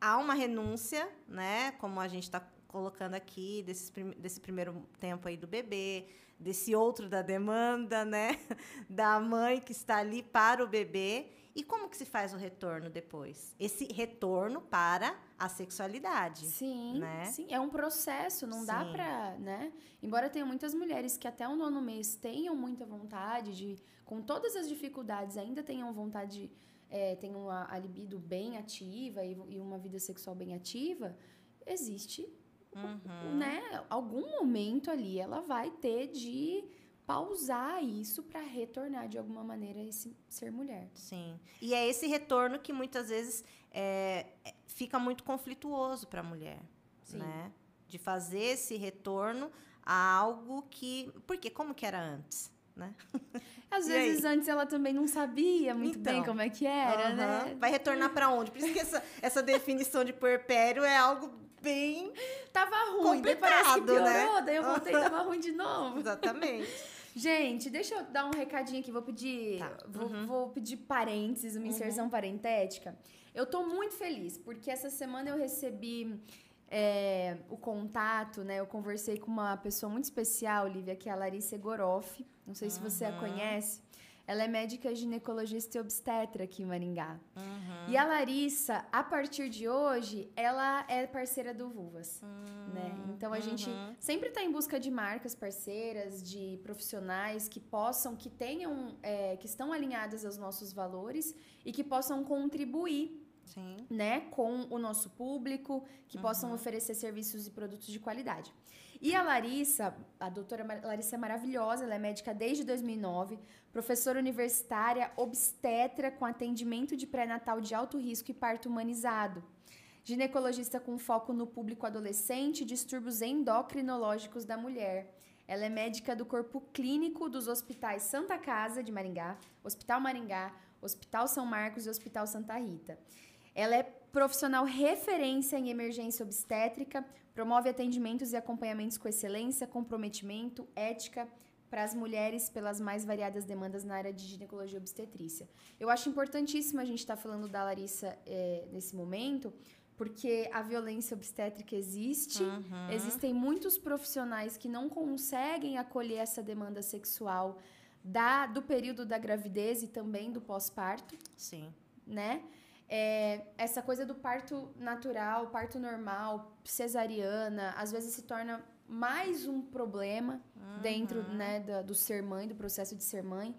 Speaker 2: há uma renúncia, né, como a gente está colocando aqui, desse, desse primeiro tempo aí do bebê, desse outro da demanda, né, da mãe que está ali para o bebê. E como que se faz o retorno depois? Esse retorno para a sexualidade.
Speaker 1: Sim,
Speaker 2: né?
Speaker 1: sim. É um processo, não
Speaker 2: Sim.
Speaker 1: dá pra, né? Embora tenha muitas mulheres que até o nono mês tenham muita vontade de, com todas as dificuldades, ainda tenham vontade, é, tenham a, a libido bem ativa e, e uma vida sexual bem ativa, existe,
Speaker 2: Uhum.
Speaker 1: né? Algum momento ali ela vai ter de pausar isso pra retornar de alguma maneira a esse ser mulher.
Speaker 2: Sim. E é esse retorno que muitas vezes é, é- fica muito conflituoso para a mulher,
Speaker 1: Sim.
Speaker 2: né? De fazer esse retorno a algo que... Porque como que era antes, né?
Speaker 1: Às
Speaker 2: E
Speaker 1: vezes antes ela também não sabia muito
Speaker 2: Então.
Speaker 1: bem como é que era,
Speaker 2: Aham.
Speaker 1: né?
Speaker 2: Vai retornar para onde? Por isso que essa, essa definição de puerpério é algo bem...
Speaker 1: Tava ruim, daí parece que
Speaker 2: Complicado,
Speaker 1: piorou,
Speaker 2: né?
Speaker 1: daí eu voltei e tava ruim de novo.
Speaker 2: Exatamente.
Speaker 1: Gente, deixa eu dar um recadinho aqui, vou pedir,
Speaker 2: Tá.
Speaker 1: vou, vou pedir parênteses, uma inserção parentética. Eu tô muito feliz, porque essa semana eu recebi é, o contato, né? Eu conversei com uma pessoa muito especial, Lívia, que é a Larissa Egoroff. Não sei se você a conhece. Ela é médica ginecologista e obstetra aqui em Maringá. E a Larissa, a partir de hoje, ela é parceira do Vulvas, né? Então a gente sempre está em busca de marcas parceiras, de profissionais que possam, que tenham, é, que estão alinhadas aos nossos valores e que possam contribuir
Speaker 2: Sim.
Speaker 1: né, com o nosso público, que possam oferecer serviços e produtos de qualidade. E a Larissa, a doutora Larissa é maravilhosa, ela é médica desde 2009, professora universitária, obstetra com atendimento de pré-natal de alto risco e parto humanizado. Ginecologista com foco no público adolescente e distúrbios endocrinológicos da mulher. Ela é médica do corpo clínico dos hospitais Santa Casa de Maringá, Hospital Maringá, Hospital São Marcos e Hospital Santa Rita. Ela é profissional referência em emergência obstétrica, promove atendimentos e acompanhamentos com excelência, comprometimento, ética para as mulheres pelas mais variadas demandas na área de ginecologia e obstetrícia. Eu acho importantíssimo a gente estar falando da Larissa eh, nesse momento, porque a violência obstétrica existe, existem muitos profissionais que não conseguem acolher essa demanda sexual da, do período da gravidez e também do pós-parto
Speaker 2: Sim.
Speaker 1: né? É, essa coisa do parto natural, parto normal, cesariana, às vezes se torna mais um problema dentro né, da- do ser mãe, do processo de ser mãe.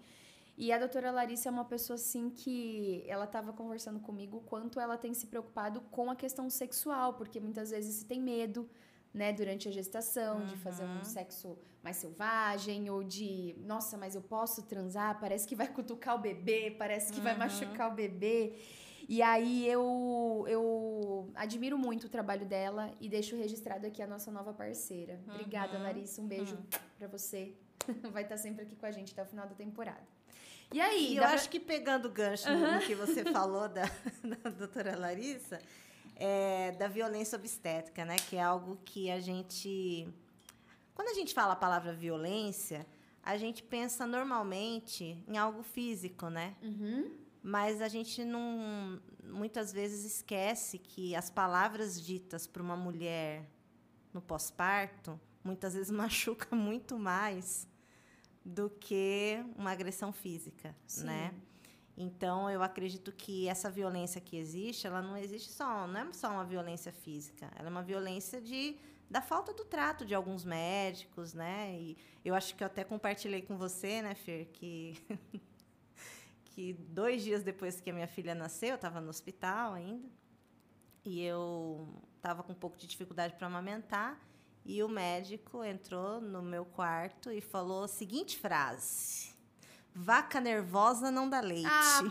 Speaker 1: E a doutora Larissa é uma pessoa assim que ela estava conversando comigo o quanto ela tem se preocupado com a questão sexual, porque muitas vezes se tem medo, né, durante a gestação, de fazer um sexo mais selvagem, ou de, nossa, mas eu posso transar, parece que vai cutucar o bebê, parece que vai machucar o bebê. E aí eu, eu admiro muito o trabalho dela e deixo registrado aqui a nossa nova parceira. Obrigada, Larissa. Um beijo pra você. Vai estar sempre aqui com a gente até o final da temporada. E aí,
Speaker 2: E eu
Speaker 1: pra-
Speaker 2: acho que pegando o gancho no- no que você falou da, da doutora Larissa, é, da violência obstétrica, né? Que é algo que a gente. Quando a gente fala a palavra violência, a gente pensa normalmente em algo físico, né?
Speaker 1: Uhum.
Speaker 2: Mas a gente não muitas vezes esquece que as palavras ditas para uma mulher no pós-parto muitas vezes machuca muito mais do que uma agressão física,
Speaker 1: Sim.
Speaker 2: né? Então eu acredito que essa violência que existe, ela não existe só, não é só uma violência física, ela é uma violência de da falta do trato de alguns médicos, né? E eu acho que eu até compartilhei com você, né, Fer, que que dois dias depois que a minha filha nasceu, eu estava no hospital ainda, e eu estava com um pouco de dificuldade para amamentar, e o médico entrou no meu quarto e falou a seguinte frase: Vaca nervosa não dá leite.
Speaker 1: Ah,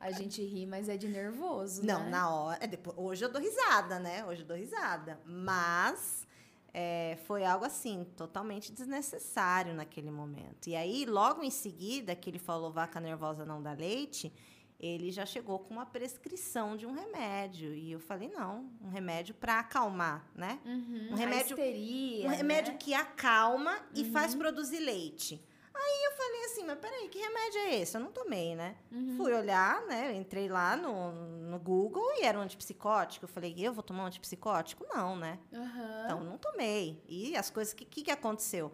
Speaker 1: A gente ri, mas é de nervoso,
Speaker 2: Não,
Speaker 1: né?
Speaker 2: na hora. é, hoje eu dou risada, né? Hoje eu dou risada. Mas é, foi algo assim, totalmente desnecessário naquele momento. E aí, logo em seguida, que ele falou vaca nervosa não dá leite, ele já chegou com uma prescrição de um remédio. E eu falei, não, um remédio para acalmar, né?
Speaker 1: Uhum,
Speaker 2: Um remédio-
Speaker 1: histeria,
Speaker 2: Um remédio
Speaker 1: né?
Speaker 2: que acalma e faz produzir leite. Aí eu falei assim, mas peraí, que remédio é esse? Eu não tomei, né? Fui olhar, né? Entrei lá no, no Google e era um antipsicótico. Eu falei, eu vou tomar um antipsicótico? Não, né?
Speaker 1: Aham.
Speaker 2: Então, não tomei. E as coisas, o que, que, que aconteceu?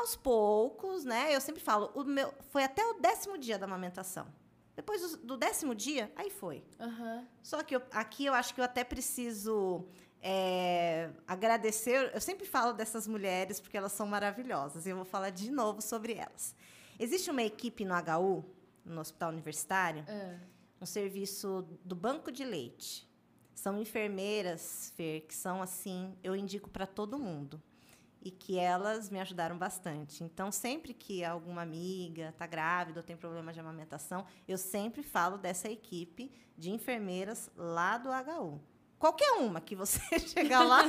Speaker 2: Aos poucos, né? Eu sempre falo, o meu, foi até o décimo dia da amamentação. Depois do, do décimo dia, aí foi.
Speaker 1: Aham.
Speaker 2: Só que eu- aqui eu acho que eu até preciso é, agradecer. Eu sempre falo dessas mulheres porque elas são maravilhosas e eu vou falar de novo sobre elas. Existe uma equipe no HU, no Hospital Universitário,
Speaker 1: Ah.
Speaker 2: um serviço do banco de leite. São enfermeiras, Fer, que são assim, eu indico para todo mundo. E que elas me ajudaram bastante. Então, sempre que alguma amiga está grávida ou tem problema de amamentação, eu sempre falo dessa equipe de enfermeiras lá do HU. Qualquer uma que você chegar lá,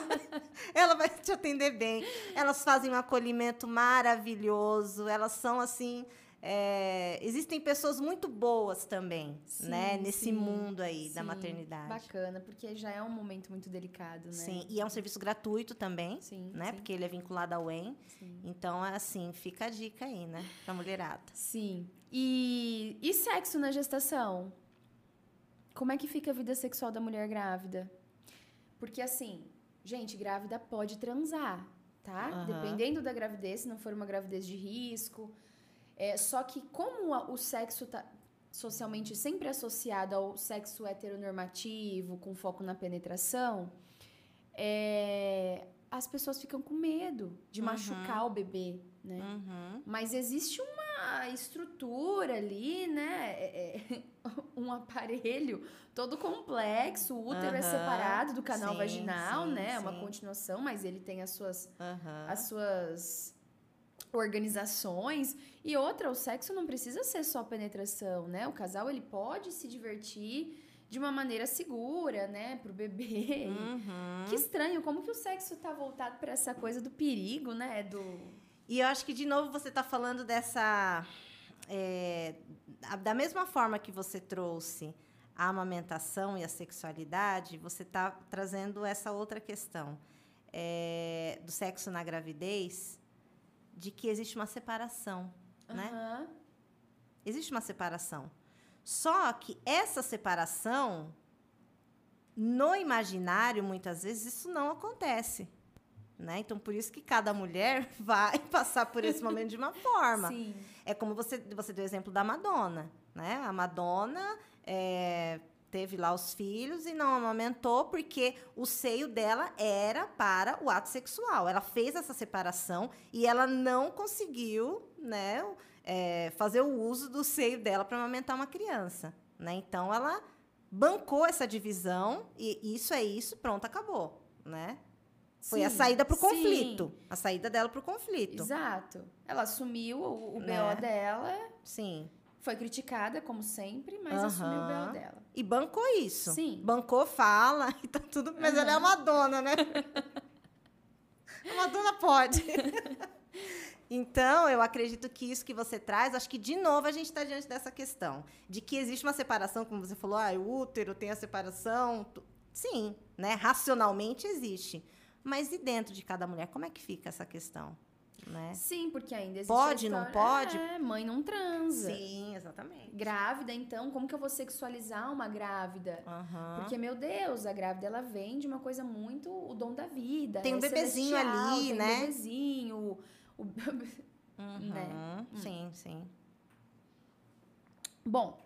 Speaker 2: ela vai te atender bem. Elas fazem um acolhimento maravilhoso. Elas são assim. é, existem pessoas muito boas também,
Speaker 1: Sim,
Speaker 2: né? Nesse
Speaker 1: sim,
Speaker 2: mundo aí da
Speaker 1: sim.
Speaker 2: maternidade.
Speaker 1: Bacana, porque já é um momento muito delicado, né?
Speaker 2: Sim, e é um serviço gratuito também, né? Porque ele é vinculado ao.
Speaker 1: Sim.
Speaker 2: Então, assim, fica a dica aí, né? Pra mulherada.
Speaker 1: Sim. E, e sexo na gestação? Como é que fica a vida sexual da mulher grávida? Porque assim, gente, grávida pode transar, tá?
Speaker 2: Aham.
Speaker 1: Dependendo da gravidez, se não for uma gravidez de risco. É, só que como o sexo tá socialmente sempre associado ao sexo heteronormativo, com foco na penetração, é, as pessoas ficam com medo de
Speaker 2: Uhum.
Speaker 1: machucar o bebê, né?
Speaker 2: Uhum.
Speaker 1: Mas existe uma estrutura ali, né? É- é um aparelho todo complexo. O útero é
Speaker 2: Aham.
Speaker 1: separado do canal
Speaker 2: Sim,
Speaker 1: vaginal,
Speaker 2: sim,
Speaker 1: né? É uma continuação, mas ele tem as suas,
Speaker 2: Aham.
Speaker 1: as suas organizações. E outra, o sexo não precisa ser só penetração, né? O casal ele pode se divertir de uma maneira segura, né? Pro bebê.
Speaker 2: Uhum.
Speaker 1: Que estranho, como que o sexo tá voltado para essa coisa do perigo, né? Do
Speaker 2: E eu acho que, de novo, você está falando dessa. é, da mesma forma que você trouxe a amamentação e a sexualidade, você está trazendo essa outra questão é, do sexo na gravidez, de que existe uma separação, né?
Speaker 1: Aham.
Speaker 2: Existe uma separação. Só que essa separação, no imaginário, muitas vezes, isso não acontece. Né? Então, por isso que cada mulher vai passar por esse momento de uma forma.
Speaker 1: Sim.
Speaker 2: É como você, você deu o exemplo da Madonna. Né? A Madonna é, teve lá os filhos e não amamentou porque o seio dela era para o ato sexual. Ela fez essa separação e ela não conseguiu né, é, fazer o uso do seio dela para amamentar uma criança. Né? Então, ela bancou essa divisão e isso é isso, pronto, acabou. Né? Foi a
Speaker 1: Sim,
Speaker 2: saída para o conflito. A saída dela para o conflito.
Speaker 1: Exato. Ela assumiu o, o BO
Speaker 2: Né?
Speaker 1: dela,
Speaker 2: Sim.
Speaker 1: foi criticada, como sempre, mas assumiu o. BO dela.
Speaker 2: E bancou isso.
Speaker 1: Sim.
Speaker 2: Bancou, fala e tá tudo. Mas ela é a Madonna, né? a Madonna pode. então, eu acredito que isso que você traz, acho que de novo a gente está diante dessa questão. De que existe uma separação, como você falou, ah, o útero tem a separação. Sim, né? Racionalmente existe. Mas e dentro de cada mulher, como é que fica essa questão? Né?
Speaker 1: Sim, porque ainda existe
Speaker 2: Pode, não pode?
Speaker 1: É, mãe não transa.
Speaker 2: Sim, exatamente.
Speaker 1: Grávida, então, como que eu vou sexualizar uma grávida?
Speaker 2: Aham.
Speaker 1: Porque, meu Deus, a grávida, ela vem de uma coisa muito... O dom da vida.
Speaker 2: Tem um
Speaker 1: é
Speaker 2: bebezinho ali,
Speaker 1: tem
Speaker 2: né?
Speaker 1: um bebezinho. O...
Speaker 2: Uhum.
Speaker 1: né?
Speaker 2: Sim, sim.
Speaker 1: Bom,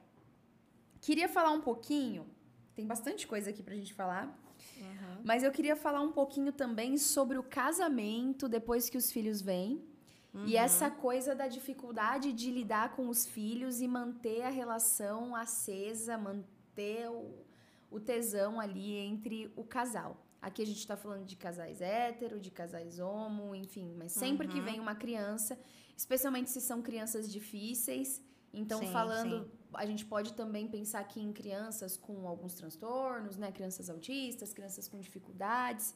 Speaker 1: queria falar um pouquinho... Tem bastante coisa aqui pra gente falar. Mas eu queria falar um pouquinho também sobre o casamento depois que os filhos vêm. E essa coisa da dificuldade de lidar com os filhos e manter a relação acesa, manter o, o tesão ali entre o casal. Aqui a gente tá falando de casais hétero, de casais homo, enfim, mas sempre que vem uma criança, especialmente se são crianças difíceis. Então,
Speaker 2: Sim,
Speaker 1: falando,
Speaker 2: sim.
Speaker 1: A gente pode também pensar aqui em crianças com alguns transtornos, né? Crianças autistas, crianças com dificuldades.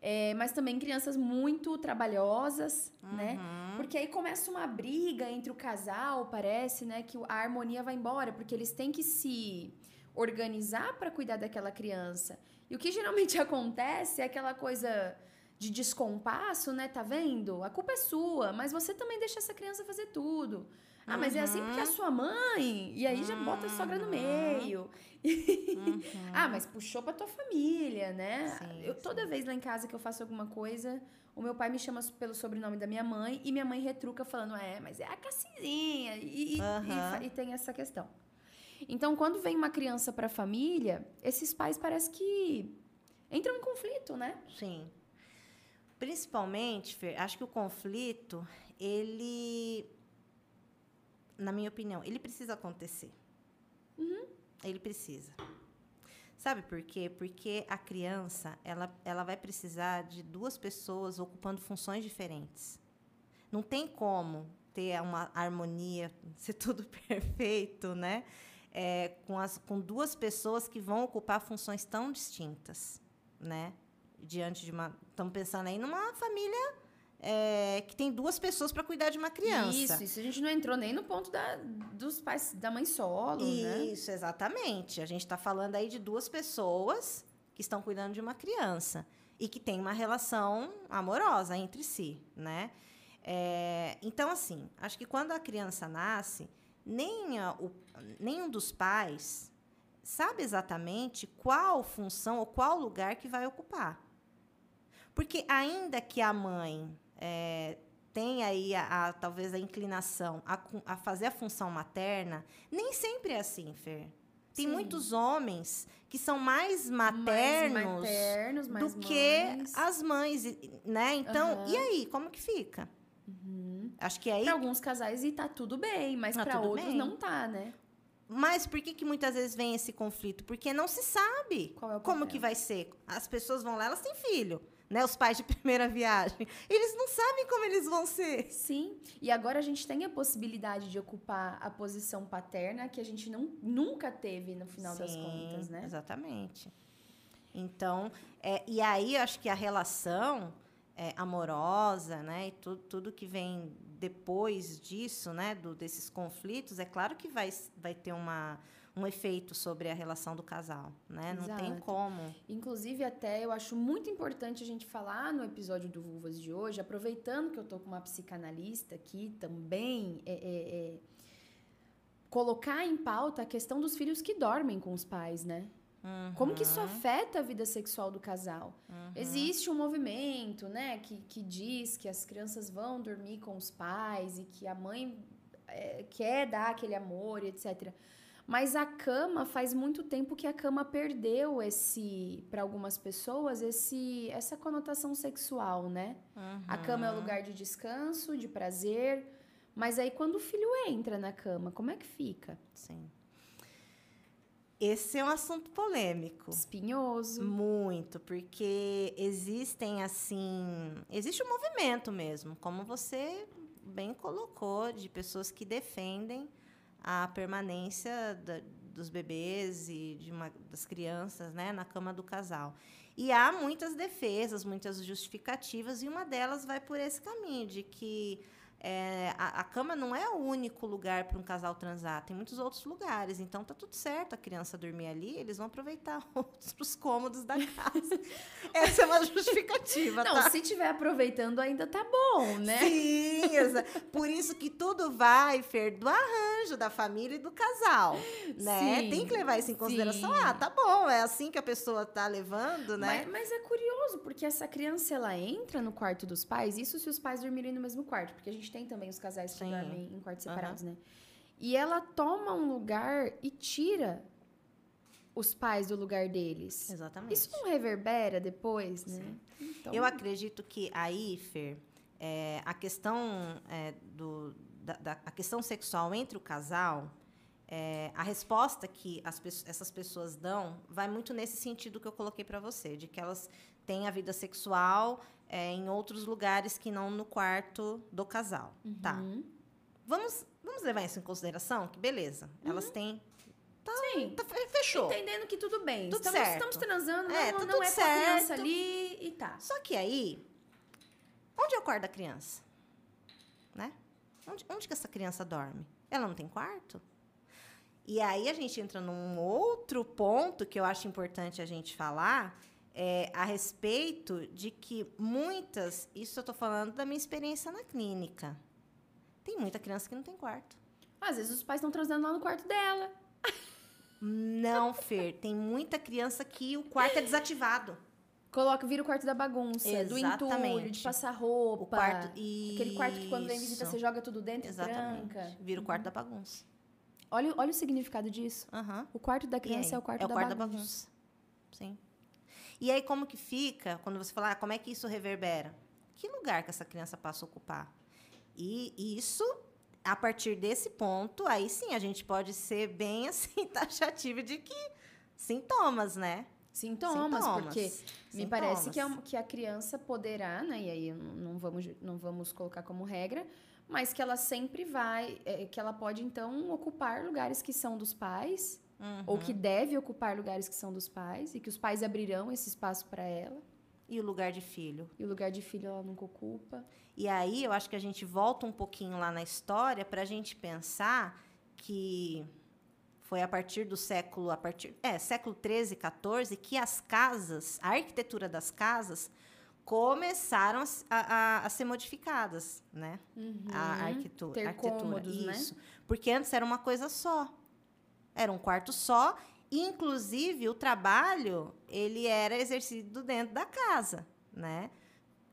Speaker 1: É, mas também crianças muito trabalhosas, né?
Speaker 2: Uhum.
Speaker 1: Porque aí começa uma briga entre o casal, parece, né? Que a harmonia vai embora, porque eles têm que se organizar para cuidar daquela criança. E o que geralmente acontece é aquela coisa de descompasso, né? Tá vendo? A culpa é sua, mas você também deixa essa criança fazer tudo. Ah, mas é assim porque é a sua mãe. E aí já bota a sogra no meio.
Speaker 2: Uhum.
Speaker 1: ah, mas puxou pra tua família, né?
Speaker 2: Sim,
Speaker 1: eu, toda vez lá em casa que eu faço alguma coisa, o meu pai me chama pelo sobrenome da minha mãe e minha mãe retruca falando, é, mas é a Cassizinha. E, e-
Speaker 2: Aham.
Speaker 1: e e tem essa questão. Então, quando vem uma criança pra família, esses pais parece que entram em conflito, né?
Speaker 2: Sim. Principalmente, Fer, acho que o conflito, ele, na minha opinião, ele precisa acontecer. Ele precisa. Sabe por quê? Porque a criança, ela, ela vai precisar de duas pessoas ocupando funções diferentes. Não tem como ter uma harmonia, ser tudo perfeito, né? É, com, as, com duas pessoas que vão ocupar funções tão distintas, né? Diante de uma. Estamos pensando aí numa família é, que tem duas pessoas para cuidar de uma criança.
Speaker 1: Isso, isso a gente não entrou nem no ponto da, dos pais, da mãe solo, né?
Speaker 2: Isso, exatamente. A gente está falando aí de duas pessoas que estão cuidando de uma criança e que tem uma relação amorosa entre si, né? É, então, assim, acho que quando a criança nasce, nem a- o- nenhum dos pais sabe exatamente qual função ou qual lugar que vai ocupar. Porque ainda que a mãe é, tenha aí a, a- talvez a inclinação a, a fazer a função materna, nem sempre é assim, Fer. Tem
Speaker 1: Sim.
Speaker 2: muitos homens que são mais
Speaker 1: Mais
Speaker 2: maternos,
Speaker 1: maternos, mais
Speaker 2: do que
Speaker 1: mães.
Speaker 2: as mães, né? Então.
Speaker 1: Uhum.
Speaker 2: e aí, como que fica? Acho que aí
Speaker 1: Pra alguns casais e tá tudo bem, mas
Speaker 2: Tá tudo
Speaker 1: outros
Speaker 2: bem.
Speaker 1: não tá, né?
Speaker 2: Mas por que, que muitas vezes vem esse conflito? Porque não se sabe
Speaker 1: é o
Speaker 2: como que vai ser. As pessoas vão lá, elas têm filho, né? Os pais de primeira viagem. Eles não sabem como eles vão ser.
Speaker 1: Sim. E agora a gente tem a possibilidade de ocupar a posição paterna que a gente não, nunca teve no final das
Speaker 2: Sim,
Speaker 1: contas, né?
Speaker 2: Exatamente. Então, é, e aí eu acho que a relação é, amorosa, né? E tudo, tudo que vem depois disso, né? Do, desses conflitos, é claro que vai, vai ter uma, um efeito sobre a relação do casal, né? Não tem
Speaker 1: Exato.
Speaker 2: como.
Speaker 1: Inclusive, até eu acho muito importante a gente falar no episódio do Vulvas de hoje, aproveitando que eu tô com uma psicanalista aqui também, é, é, é, colocar em pauta a questão dos filhos que dormem com os pais, né? Como que isso
Speaker 2: Uhum.
Speaker 1: afeta a vida sexual do casal? Existe um movimento, né, que, que diz que as crianças vão dormir com os pais e que a mãe é, quer dar aquele amor etc. Mas a cama faz muito tempo que a cama perdeu esse, para algumas pessoas, esse essa conotação sexual, né? A cama é o lugar de descanso, de prazer. Mas aí quando o filho entra na cama, como é que fica?
Speaker 2: Sim. Esse é um assunto polêmico.
Speaker 1: Espinhoso.
Speaker 2: Muito, porque existem assim. Existe um movimento mesmo, como você bem colocou, de pessoas que defendem a permanência da- dos bebês e de uma, das crianças né, na cama do casal. E há muitas defesas, muitas justificativas, e uma delas vai por esse caminho, de que é, a, a cama não é o único lugar para um casal transar, tem muitos outros lugares. Então tá tudo certo a criança dormir ali, eles vão aproveitar outros cômodos da casa. Essa é uma justificativa,
Speaker 1: Não,
Speaker 2: tá?
Speaker 1: se tiver aproveitando ainda tá bom, né?
Speaker 2: Sim, exa- por isso que tudo vai, Fer, do arranjo da família e do casal, né?
Speaker 1: Sim,
Speaker 2: Tem que levar isso em consideração.
Speaker 1: sim.
Speaker 2: Ah, tá bom, é assim que a pessoa tá levando, né?
Speaker 1: Mas, mas é curioso, porque essa criança ela entra no quarto dos pais, isso se os pais dormirem no mesmo quarto, porque a gente tem também os casais que
Speaker 2: Sim.
Speaker 1: dormem em quartos separados, né? E ela toma um lugar e tira os pais do lugar deles.
Speaker 2: Exatamente.
Speaker 1: Isso não reverbera depois, né? Então,
Speaker 2: Eu acredito que aí, Fer, é, a questão é, do, da, da- a questão sexual entre o casal, é, a resposta que as, essas pessoas dão vai muito nesse sentido que eu coloquei para você, de que elas têm a vida sexual é, em outros lugares que não no quarto do casal, tá?
Speaker 1: Uhum.
Speaker 2: Vamos, vamos levar isso em consideração? Que beleza, elas têm...
Speaker 1: Sim.
Speaker 2: Tá, fe- fechou.
Speaker 1: Entendendo que tudo bem.
Speaker 2: Tudo
Speaker 1: estamos,
Speaker 2: certo.
Speaker 1: estamos transando,
Speaker 2: É,
Speaker 1: não,
Speaker 2: tá
Speaker 1: não
Speaker 2: tudo
Speaker 1: é a criança
Speaker 2: certo.
Speaker 1: ali e tá.
Speaker 2: Só que aí, onde acorda a criança? Né? Onde, onde que essa criança dorme? Ela não tem quarto? E aí a gente entra num outro ponto que eu acho importante a gente falar, é, a respeito de que muitas, isso eu estou falando da minha experiência na clínica, tem muita criança que não tem quarto.
Speaker 1: Às vezes os pais estão transando lá no quarto dela.
Speaker 2: Não, Fer, tem muita criança que o quarto é desativado.
Speaker 1: Coloca, vira o quarto da bagunça, do
Speaker 2: Exatamente.
Speaker 1: entulho, de passar roupa.
Speaker 2: O quarto,
Speaker 1: Aquele quarto que quando vem visita você joga tudo dentro
Speaker 2: Exatamente.
Speaker 1: e tranca.
Speaker 2: Vira o quarto da bagunça.
Speaker 1: Olha, olha o significado disso.
Speaker 2: Aham.
Speaker 1: O quarto da criança é o quarto,
Speaker 2: é o
Speaker 1: da,
Speaker 2: quarto
Speaker 1: bagunça.
Speaker 2: da bagunça. Sim. E aí, como que fica, quando você fala, ah, como é que isso reverbera? Que lugar que essa criança passa a ocupar? E isso, a partir desse ponto, aí sim, a gente pode ser bem, assim, taxativo de que sintomas, né?
Speaker 1: Sintomas, porque me
Speaker 2: Sintomas.
Speaker 1: parece que, é um- que a criança poderá, né? E aí não não vamos, não vamos colocar como regra, mas que ela sempre vai, é, que ela pode então ocupar lugares que são dos pais, ou
Speaker 2: Uhum.
Speaker 1: que deve ocupar lugares que são dos pais, e que os pais abrirão esse espaço para ela,
Speaker 2: E o lugar de filho?
Speaker 1: e o lugar de filho ela nunca ocupa.
Speaker 2: E aí eu acho que a gente volta um pouquinho lá na história para a gente pensar que foi a partir do século, a partir, é, século 13, 14, que as casas, a arquitetura das casas começaram a, a- a- a ser modificadas, né? A arquitu-
Speaker 1: Uhum. Ter
Speaker 2: arquitetura.
Speaker 1: cômodos, né?
Speaker 2: Isso. Porque antes era uma coisa só. Era um quarto só. Inclusive, o trabalho, ele era exercido dentro da casa, né?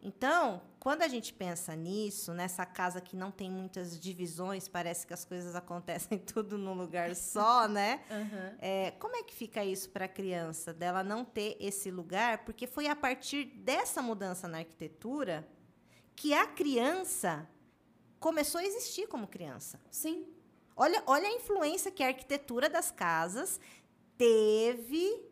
Speaker 2: Então, quando a gente pensa nisso, nessa casa que não tem muitas divisões, parece que as coisas acontecem tudo num lugar só, né?
Speaker 1: Aham.
Speaker 2: É, como é que fica isso para a criança, dela não ter esse lugar? Porque foi a partir dessa mudança na arquitetura que a criança começou a existir como criança.
Speaker 1: Sim.
Speaker 2: Olha, olha a influência que a arquitetura das casas teve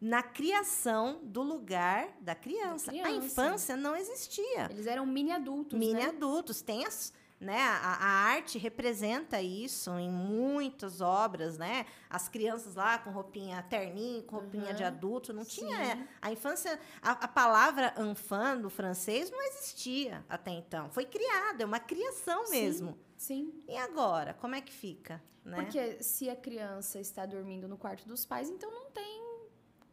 Speaker 2: na criação do lugar da criança.
Speaker 1: Da criança.
Speaker 2: A infância não existia
Speaker 1: Eles eram mini adultos,
Speaker 2: mini
Speaker 1: né?
Speaker 2: adultos. Tem as, né, a, a arte representa isso em muitas obras, né? As crianças lá com roupinha terninho, com roupinha
Speaker 1: Uhum.
Speaker 2: de adulto, não
Speaker 1: Sim.
Speaker 2: tinha a infância, a, a palavra enfant do francês não existia até então. Foi criada, é uma criação
Speaker 1: Sim.
Speaker 2: mesmo.
Speaker 1: Sim.
Speaker 2: E agora, como é que fica, né?
Speaker 1: Porque se a criança está dormindo no quarto dos pais, então não tem,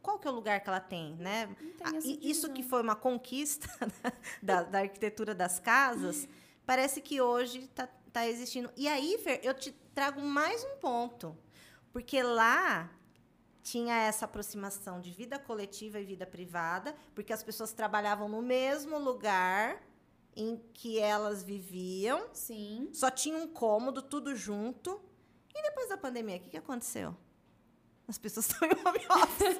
Speaker 2: Qual que é o lugar que ela tem, né?
Speaker 1: não tem essa
Speaker 2: isso que foi uma conquista da, da arquitetura das casas, parece que hoje está tá existindo. E aí, Fer, eu te trago mais um ponto. Porque lá tinha essa aproximação de vida coletiva e vida privada, porque as pessoas trabalhavam no mesmo lugar em que elas viviam,
Speaker 1: Sim.
Speaker 2: só tinha um cômodo, tudo junto. E depois da pandemia, o que, que aconteceu? As pessoas estão em home office.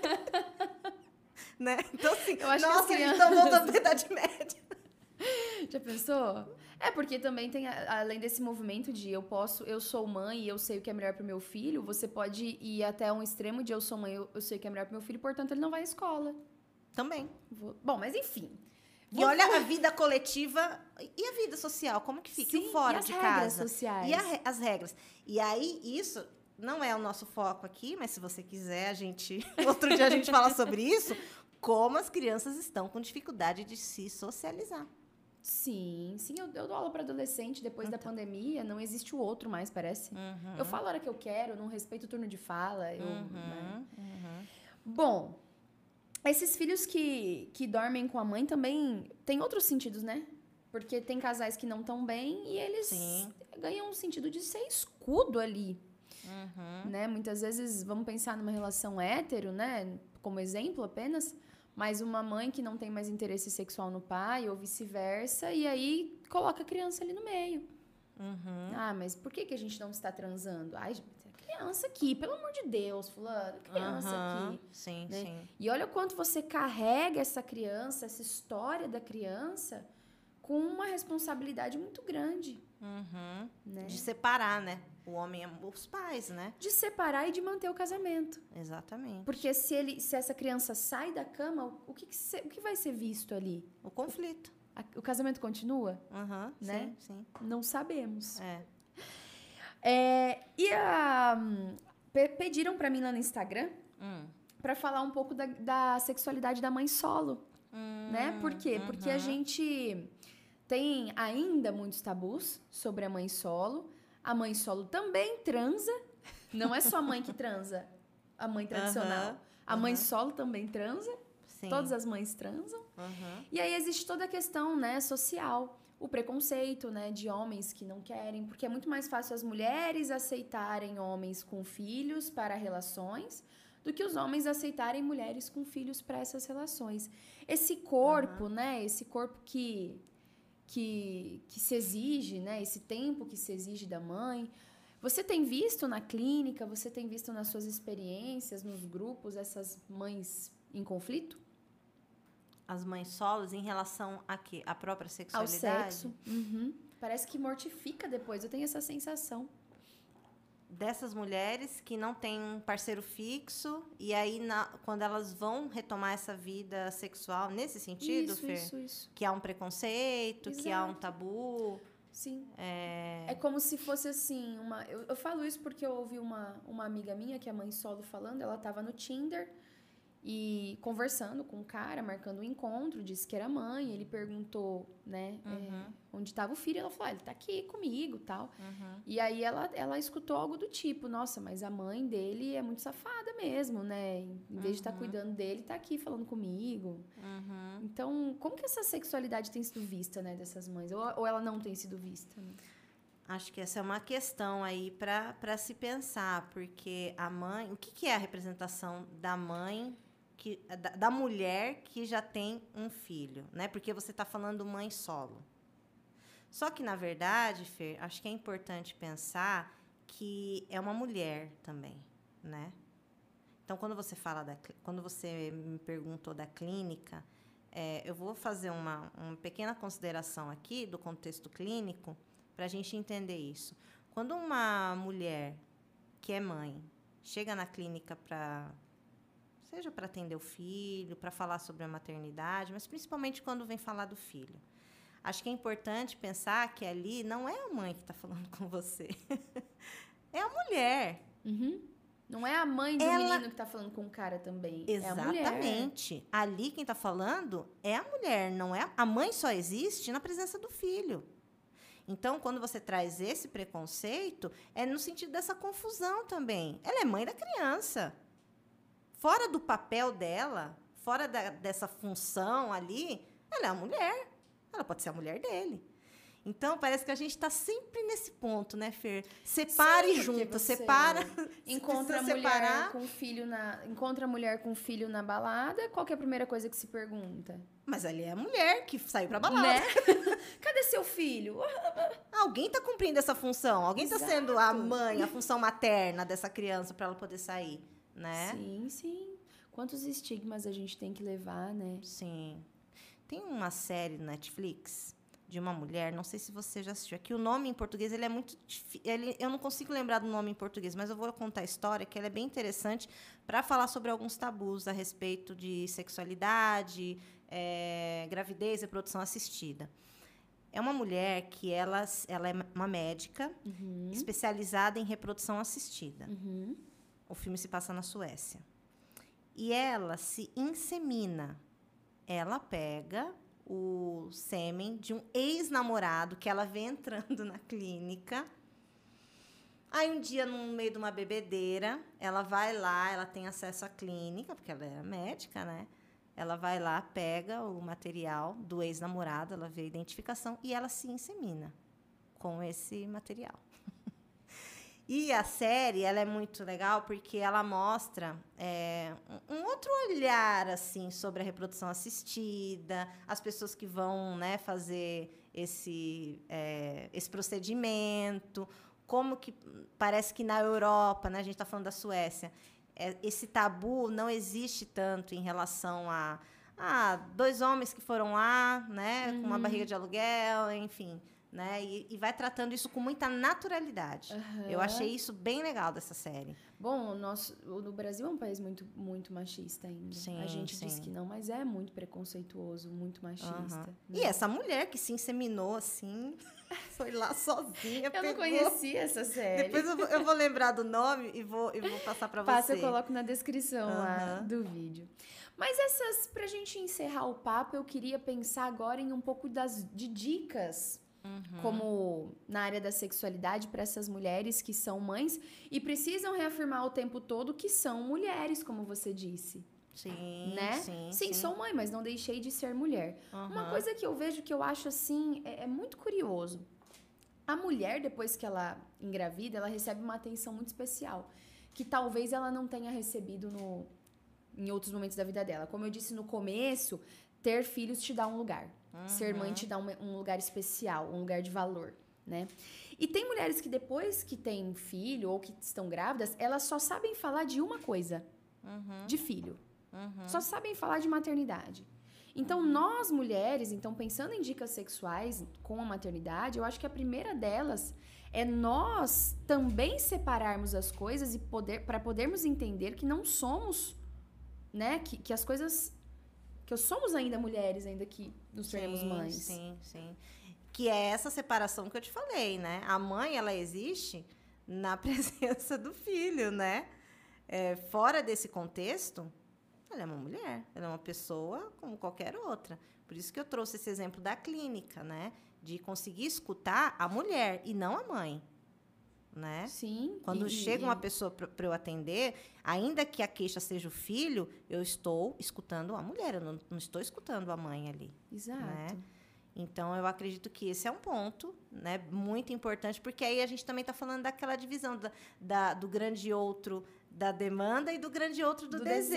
Speaker 2: né? Então, assim,
Speaker 1: Eu acho que as
Speaker 2: nossa, a gente
Speaker 1: crianças-
Speaker 2: tá voltando pra Idade Média.
Speaker 1: Já pensou? É porque também tem, além desse movimento de eu posso, eu sou mãe e eu sei o que é melhor pro meu filho, você pode ir até um extremo de eu sou mãe, eu, eu sei o que é melhor pro meu filho, portanto ele não vai à escola.
Speaker 2: Também.
Speaker 1: Vou- Bom, mas enfim.
Speaker 2: E olha a vida coletiva e a vida social, como que fica?
Speaker 1: Sim,
Speaker 2: fora
Speaker 1: e as
Speaker 2: de
Speaker 1: regras
Speaker 2: casa?
Speaker 1: sociais.
Speaker 2: E a as regras. E aí, isso não é o nosso foco aqui, mas se você quiser, a gente. Outro dia a gente fala sobre isso. Como as crianças estão com dificuldade de se socializar.
Speaker 1: Sim, sim, eu, eu dou aula para adolescente depois da
Speaker 2: Então.
Speaker 1: pandemia, não existe o outro mais, parece.
Speaker 2: Uhum.
Speaker 1: Eu falo a hora que eu quero, não respeito o turno de fala. Eu, né?
Speaker 2: Uhum.
Speaker 1: Bom, esses filhos que, que dormem com a mãe também tem outros sentidos, né? Porque tem casais que não estão bem e eles
Speaker 2: Sim.
Speaker 1: ganham um sentido de ser escudo ali,
Speaker 2: Uhum.
Speaker 1: né? Muitas vezes, vamos pensar numa relação hétero, né? Como exemplo apenas, mas uma mãe que não tem mais interesse sexual no pai ou vice-versa, e aí coloca a criança ali no meio.
Speaker 2: Uhum.
Speaker 1: Ah, mas por que, que a gente não está transando? Ai, criança aqui, pelo amor de Deus, fulano, criança
Speaker 2: Aham.
Speaker 1: aqui.
Speaker 2: Sim,
Speaker 1: né?
Speaker 2: sim.
Speaker 1: E olha o quanto você carrega essa criança, essa história da criança, com uma responsabilidade muito grande,
Speaker 2: Uhum.
Speaker 1: né?
Speaker 2: De separar, né? O homem e os pais, né?
Speaker 1: De separar e de manter o casamento.
Speaker 2: Exatamente.
Speaker 1: Porque se, ele, se essa criança sai da cama, o- o que, que, se- o que vai ser visto ali?
Speaker 2: O conflito.
Speaker 1: A- o casamento continua?
Speaker 2: Uhum.
Speaker 1: Né?
Speaker 2: Sim, sim.
Speaker 1: Não sabemos.
Speaker 2: É.
Speaker 1: É, e a, hum, pe- pediram pra mim lá no Instagram
Speaker 2: Hum.
Speaker 1: pra falar um pouco da, da sexualidade da mãe solo. né? Por quê? Porque a
Speaker 2: uhum.
Speaker 1: gente tem ainda muitos tabus sobre a mãe solo. A mãe solo também transa. Não é só a mãe que transa, a mãe tradicional. A mãe solo também transa,
Speaker 2: Sim.
Speaker 1: Todas as mães transam.
Speaker 2: Uhum.
Speaker 1: E aí existe toda a questão, né, social. O preconceito, né, de homens que não querem, porque é muito mais fácil as mulheres aceitarem homens com filhos para relações do que os homens aceitarem mulheres com filhos para essas relações. Esse corpo, né, esse corpo que que, que se exige, né? Esse tempo que se exige da mãe. Você tem visto na clínica, você tem visto nas suas experiências, nos grupos, essas mães em conflito?
Speaker 2: As mães solos em relação a quê? A própria sexualidade? Ao
Speaker 1: sexo. Uhum. Parece que mortifica depois, eu tenho essa sensação
Speaker 2: dessas mulheres que não têm um parceiro fixo e aí na, quando elas vão retomar essa vida sexual nesse sentido,
Speaker 1: isso,
Speaker 2: Fer,
Speaker 1: isso, isso.
Speaker 2: que há um preconceito, Exato. que há um tabu.
Speaker 1: Sim. É... é como se fosse assim, uma. Eu, eu falo isso porque eu ouvi uma, uma amiga minha, que é mãe solo, falando, ela estava no Tinder e conversando com o cara, marcando um encontro, disse que era mãe. Ele perguntou, né, é, uhum. é, onde estava o filho. Ela falou, ah, ele está aqui comigo tal. Uhum. E aí ela, ela escutou algo do tipo, nossa, mas a mãe dele é muito safada mesmo, né? Em vez uhum. de estar tá cuidando dele, está aqui falando comigo.
Speaker 2: Uhum.
Speaker 1: Então, como que essa sexualidade tem sido vista, né, dessas mães? Ou, ou ela não tem sido vista? Né?
Speaker 2: Acho que essa é uma questão aí para se pensar, porque a mãe. O que, que é a representação da mãe que, da, da mulher que já tem um filho, né? Porque você está falando mãe solo. Só que, na verdade, Fer, acho que é importante pensar que é uma mulher também, né? Então, quando você fala da, quando você me perguntou da clínica, é, eu vou fazer uma, uma pequena consideração aqui do contexto clínico para a gente entender isso. Quando uma mulher que é mãe chega na clínica para seja para atender o filho, para falar sobre a maternidade, mas principalmente quando vem falar do filho. Acho que é importante pensar que ali não é a mãe que está falando com você, é a mulher.
Speaker 1: Uhum. Não é a mãe do Ela... menino que está falando com o cara também.
Speaker 2: Exatamente.
Speaker 1: É
Speaker 2: ali quem está falando é a mulher, não é a mãe só existe na presença do filho. Então, quando você traz esse preconceito, é no sentido dessa confusão também. Ela é mãe da criança fora do papel dela, fora da, dessa função ali, ela é a mulher. Ela pode ser a mulher dele. Então, parece que a gente está sempre nesse ponto, né, Fer? Separe Sim, junto, separa.
Speaker 1: Encontra a mulher separar. com filho na. Encontra a mulher com filho na balada, qual é a primeira coisa que se pergunta?
Speaker 2: Mas ali é a mulher que saiu pra balada.
Speaker 1: Né? Cadê seu filho?
Speaker 2: Alguém está cumprindo essa função. Alguém está sendo a mãe, a função materna dessa criança para ela poder sair né?
Speaker 1: Sim, sim. Quantos estigmas a gente tem que levar, né?
Speaker 2: Sim. Tem uma série no Netflix de uma mulher, não sei se você já assistiu. Aqui o nome em português ele é muito ele, eu não consigo lembrar do nome em português, mas eu vou contar a história que ela é bem interessante para falar sobre alguns tabus a respeito de sexualidade, é, gravidez e reprodução assistida. É uma mulher que ela, ela é uma médica uhum. especializada em reprodução assistida.
Speaker 1: Uhum.
Speaker 2: O filme se passa na Suécia. E ela se insemina. Ela pega o sêmen de um ex-namorado que ela vê entrando na clínica. Aí um dia, no meio de uma bebedeira, ela vai lá, ela tem acesso à clínica, porque ela é médica, né? Ela vai lá, pega o material do ex-namorado, ela vê a identificação e ela se insemina com esse material. E a série, ela é muito legal porque ela mostra é, um outro olhar, assim, sobre a reprodução assistida, as pessoas que vão né, fazer esse, é, esse procedimento, como que parece que na Europa, né, a gente está falando da Suécia, é, esse tabu não existe tanto em relação a, dois homens que foram lá, né, uhum. com uma uhum. barriga de aluguel, enfim né? E, e, vai tratando isso com muita naturalidade. Uhum. Eu achei isso bem legal dessa série.
Speaker 1: Bom, o nosso, o Brasil é um país muito, muito machista ainda. Sim, a gente sim. diz que não, mas é muito preconceituoso, muito machista. Uhum.
Speaker 2: Né? E essa mulher que se inseminou assim, foi lá sozinha.
Speaker 1: eu
Speaker 2: pegou...
Speaker 1: não conhecia essa série.
Speaker 2: Depois eu vou, eu vou lembrar do nome e vou, e vou passar para você.
Speaker 1: Passa, eu coloco na descrição uhum. lá do vídeo. Mas essas, pra gente encerrar o papo, eu queria pensar agora em um pouco das, de dicas Uhum. como na área da sexualidade para essas mulheres que são mães e precisam reafirmar o tempo todo que são mulheres, como você disse.
Speaker 2: Sim,
Speaker 1: né?
Speaker 2: sim,
Speaker 1: sim,
Speaker 2: sim.
Speaker 1: sou mãe, mas não deixei de ser mulher. Uma
Speaker 2: Aham.
Speaker 1: coisa que eu vejo que eu acho assim é, é muito curioso. A mulher, depois que ela engravida, ela recebe uma atenção muito especial. Que talvez ela não tenha recebido no, em outros momentos da vida dela. Como eu disse no começo, ter filhos te dá um lugar. Ser mãe te dá um, um lugar especial, um lugar de valor, né? E tem mulheres que depois que têm filho ou que estão grávidas, elas só sabem falar de uma coisa. De filho. Só sabem falar de maternidade. Então, nós mulheres, então pensando em dicas sexuais com a maternidade, eu acho que a primeira delas é nós também separarmos as coisas e poder para podermos entender que não somos, né, que, que as coisas que somos ainda mulheres, ainda que nos tornemos mães.
Speaker 2: Sim, sim. Que é essa separação que eu te falei, né? A mãe, ela existe na presença do filho, né? É, fora desse contexto, ela é uma mulher, ela é uma pessoa como qualquer outra. Por isso que eu trouxe esse exemplo da clínica, né? De conseguir escutar a mulher e não a mãe, né?
Speaker 1: Sim.
Speaker 2: Quando
Speaker 1: e-
Speaker 2: chega uma pessoa para eu atender, ainda que a queixa seja o filho, eu estou escutando a mulher, eu não, não estou escutando a mãe ali.
Speaker 1: Exato.
Speaker 2: né? Então, eu acredito que esse é um ponto né, muito importante, porque aí a gente também está falando daquela divisão da, da- do grande outro da demanda e do grande outro do,
Speaker 1: Do
Speaker 2: desejo.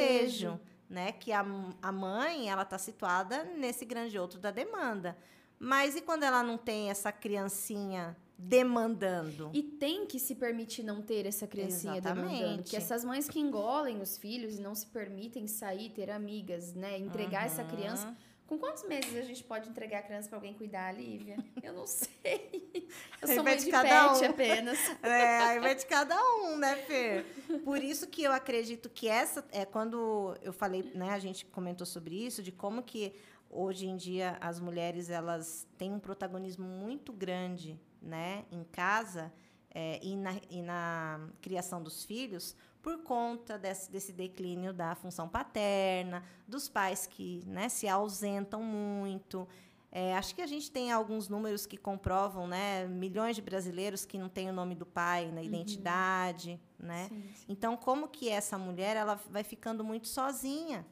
Speaker 1: desejo.
Speaker 2: Né? Que a, a mãe ela está situada nesse grande outro da demanda. Mas e quando ela não tem essa criancinha demandando?
Speaker 1: E tem que se permitir não ter essa criancinha demandando.
Speaker 2: Exatamente.
Speaker 1: Porque essas mães que engolem os filhos e não se permitem sair, ter amigas, né? Entregar essa criança. Com quantos meses a gente pode entregar a criança pra alguém cuidar, Lívia? Eu não sei. Eu sou mãe
Speaker 2: de
Speaker 1: de
Speaker 2: cada
Speaker 1: pet
Speaker 2: um.
Speaker 1: apenas.
Speaker 2: É, aí vai de cada um, né, Fer? Por isso que eu acredito que essa é quando eu falei, né, a gente comentou sobre isso, de como que hoje em dia as mulheres elas têm um protagonismo muito grande, né, em casa é, e, na, e na criação dos filhos por conta desse, desse declínio da função paterna, dos pais que né, se ausentam muito. É, acho que a gente tem alguns números que comprovam, né? Milhões de brasileiros que não têm o nome do pai na identidade, né?
Speaker 1: Sim, sim.
Speaker 2: Então, como que essa mulher ela vai ficando muito sozinha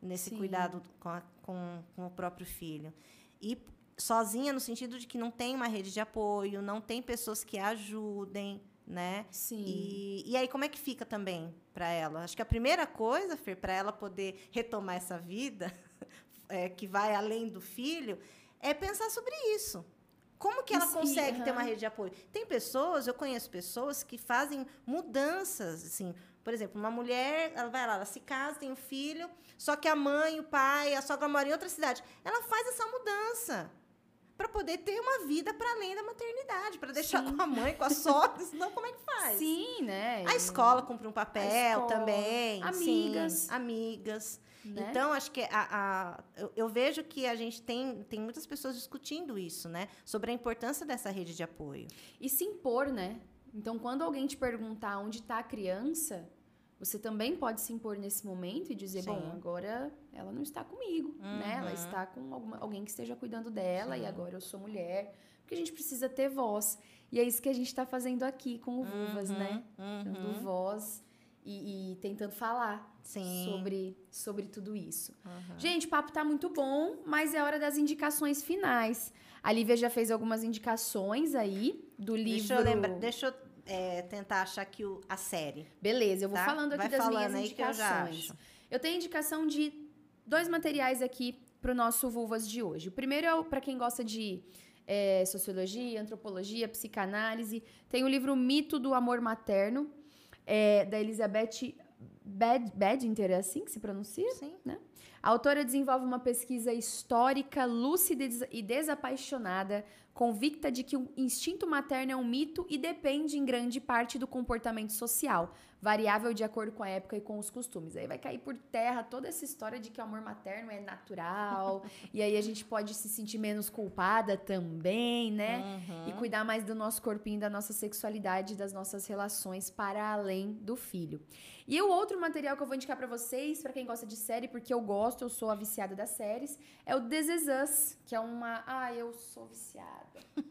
Speaker 2: nesse
Speaker 1: Sim.
Speaker 2: cuidado com, a- com, com o próprio filho? E sozinha no sentido de que não tem uma rede de apoio, não tem pessoas que a ajudem, né?
Speaker 1: Sim.
Speaker 2: E, e aí, como é que fica também para ela? Acho que a primeira coisa, Fer, para ela poder retomar essa vida, é, que vai além do filho, é pensar sobre isso. Como que ela
Speaker 1: e-
Speaker 2: consegue ter
Speaker 1: aham.
Speaker 2: uma rede de apoio? Tem pessoas, eu conheço pessoas que fazem mudanças, assim. Por exemplo, uma mulher, ela vai lá, ela se casa, tem um filho, só que a mãe, o pai, a sogra mora em outra cidade. Ela faz essa mudança para poder ter uma vida para além da maternidade, para deixar
Speaker 1: Sim.
Speaker 2: com a mãe, com a sogra, senão como é que faz?
Speaker 1: Sim, né?
Speaker 2: A escola cumpre um papel
Speaker 1: escola,
Speaker 2: também.
Speaker 1: amigas.
Speaker 2: sim, amigas.
Speaker 1: Né?
Speaker 2: Então, acho que a, a- eu, eu vejo que a gente tem, tem muitas pessoas discutindo isso, né? Sobre a importância dessa rede de apoio.
Speaker 1: E se impor, né? Então, quando alguém te perguntar onde está a criança, você também pode se impor nesse momento e dizer,
Speaker 2: Sim.
Speaker 1: bom, agora ela não está comigo, né? Ela
Speaker 2: Uhum.
Speaker 1: está com alguma- alguém que esteja cuidando dela e
Speaker 2: Sim.
Speaker 1: agora eu sou mulher. Porque a gente precisa ter voz. E é isso que a gente está fazendo aqui com o Vulvas, né? Dando
Speaker 2: Uhum.
Speaker 1: voz e, e tentando falar
Speaker 2: Sim.
Speaker 1: sobre, sobre tudo isso.
Speaker 2: Uhum.
Speaker 1: Gente, o papo tá muito bom, mas é hora das indicações finais. A Lívia já fez algumas indicações aí do livro.
Speaker 2: Deixa eu lembrar, deixa eu é, tentar achar aqui o, a série.
Speaker 1: Beleza, eu vou
Speaker 2: tá?
Speaker 1: falando aqui
Speaker 2: Vai
Speaker 1: das
Speaker 2: falando
Speaker 1: minhas
Speaker 2: eu
Speaker 1: indicações.
Speaker 2: acho.
Speaker 1: Eu tenho indicação de dois materiais aqui pro nosso Vulvas de hoje. O primeiro é para quem gosta de é, sociologia, antropologia, psicanálise. Tem o livro Mito do Amor Materno, é, da Elizabeth Bad, Badinter, é assim que se pronuncia?
Speaker 2: Sim.
Speaker 1: A autora desenvolve uma pesquisa histórica, lúcida e des- desapaixonada, convicta de que o instinto materno é um mito e depende em grande parte do comportamento social, variável de acordo com a época e com os costumes. Aí vai cair por terra toda essa história de que o amor materno é natural, e aí a gente pode se sentir menos culpada também, né?
Speaker 2: Uhum.
Speaker 1: E cuidar mais do nosso corpinho, da nossa sexualidade, das nossas relações para além do filho. E o outro material que eu vou indicar pra vocês, pra quem gosta de série, porque eu gosto, eu sou a viciada das séries, é o This Is Us, que é uma. Ah, eu sou viciada.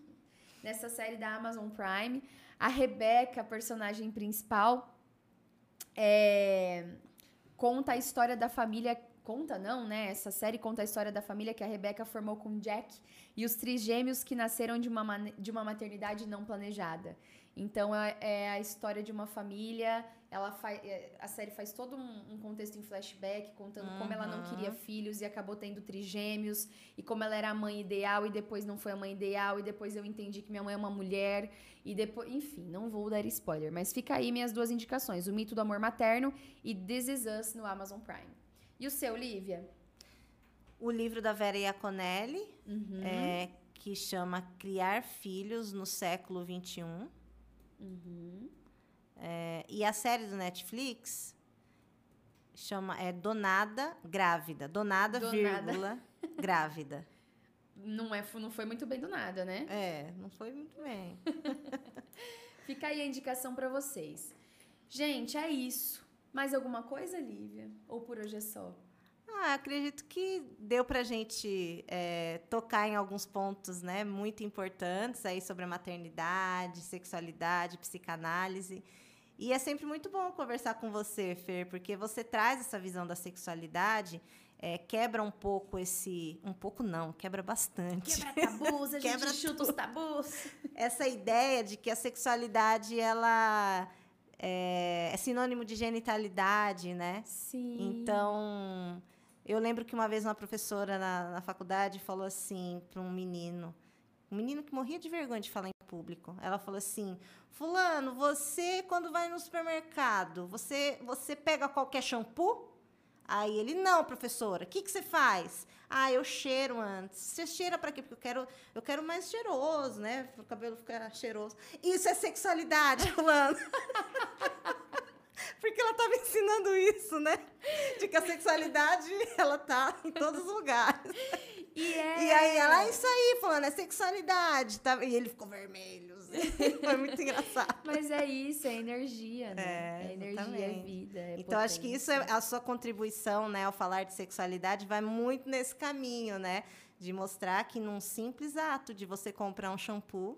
Speaker 1: Nessa série da Amazon Prime. A Rebecca, a personagem principal, é, conta a história da família. Conta não, né? Essa série conta a história da família que a Rebeca formou com Jack e os trigêmeos que nasceram de uma, de uma maternidade não planejada. Então é, é a história de uma família. Ela faz, a série faz todo um, um contexto em flashback, contando como ela não
Speaker 2: Uhum.
Speaker 1: queria filhos e acabou tendo trigêmeos e como ela era a mãe ideal e depois não foi a mãe ideal e depois eu entendi que minha mãe é uma mulher e depois, enfim, não vou dar spoiler, mas fica aí minhas duas indicações: O Mito do Amor Materno e This Is Us no Amazon Prime. E o seu, Lívia?
Speaker 2: O livro da Vera Iaconelli,
Speaker 1: Uhum.
Speaker 2: é, que chama Criar Filhos no Século XXI.
Speaker 1: Uhum.
Speaker 2: É, e a série do Netflix chama é Donada Grávida. Donada,
Speaker 1: Donada.
Speaker 2: vírgula, grávida.
Speaker 1: Não, é, não foi muito bem do nada, né?
Speaker 2: É, não foi muito bem.
Speaker 1: Fica aí a indicação pra vocês. Gente, é isso. Mais alguma coisa, Lívia? Ou por hoje é só?
Speaker 2: Ah, acredito que deu pra gente é, tocar em alguns pontos né, muito importantes aí sobre a maternidade, sexualidade, psicanálise. E é sempre muito bom conversar com você, Fer, porque você traz essa visão da sexualidade, é, quebra um pouco esse. Um pouco não, quebra bastante.
Speaker 1: Quebra tabus, a gente
Speaker 2: Quebra
Speaker 1: chuta os tabus.
Speaker 2: essa ideia de que a sexualidade ela é, é sinônimo de genitalidade, né?
Speaker 1: Sim.
Speaker 2: Então, eu lembro que uma vez uma professora na, na faculdade falou assim para um menino, um menino que morria de vergonha de falar em público. Ela falou assim: "Fulano, você quando vai no supermercado, você você pega qualquer shampoo?" Aí ele: "Não, professora. O que que você faz?" "Ah, eu cheiro antes." "Você cheira para quê?" "Porque eu quero eu quero mais cheiroso, né? O cabelo ficar cheiroso." "Isso é sexualidade, fulano." Porque ela estava ensinando isso, né? De que a sexualidade, ela tá em todos os lugares.
Speaker 1: E, é...
Speaker 2: E aí ela, "É isso aí, falando, é sexualidade. Tá? E ele ficou vermelho. assim. Foi muito engraçado.
Speaker 1: Mas é isso, é energia, né?
Speaker 2: É,
Speaker 1: É, energia, é vida. é
Speaker 2: Então, acho que isso é a sua contribuição, né, ao falar de sexualidade, vai muito nesse caminho, né? De mostrar que num simples ato de você comprar um shampoo.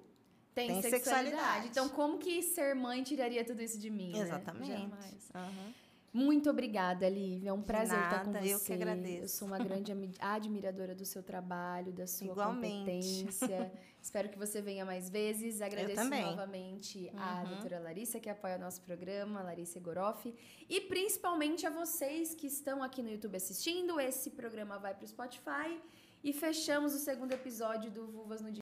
Speaker 1: Tem,
Speaker 2: tem
Speaker 1: sexualidade.
Speaker 2: sexualidade.
Speaker 1: Então, como que ser mãe tiraria tudo isso de mim? né?
Speaker 2: Exatamente.
Speaker 1: Jamais.
Speaker 2: Aham.
Speaker 1: Muito obrigada, Lívia. É um prazer estar com você.
Speaker 2: eu que agradeço.
Speaker 1: Eu sou uma grande admiradora do seu trabalho, da sua
Speaker 2: Igualmente.
Speaker 1: competência. Espero que você venha mais vezes. Agradeço
Speaker 2: também. Uhum.
Speaker 1: novamente à doutora Larissa, que apoia o nosso programa, Larissa Egoroff. E principalmente a vocês que estão aqui no YouTube assistindo. Esse programa vai para o Spotify. E fechamos o segundo episódio do Vulvas no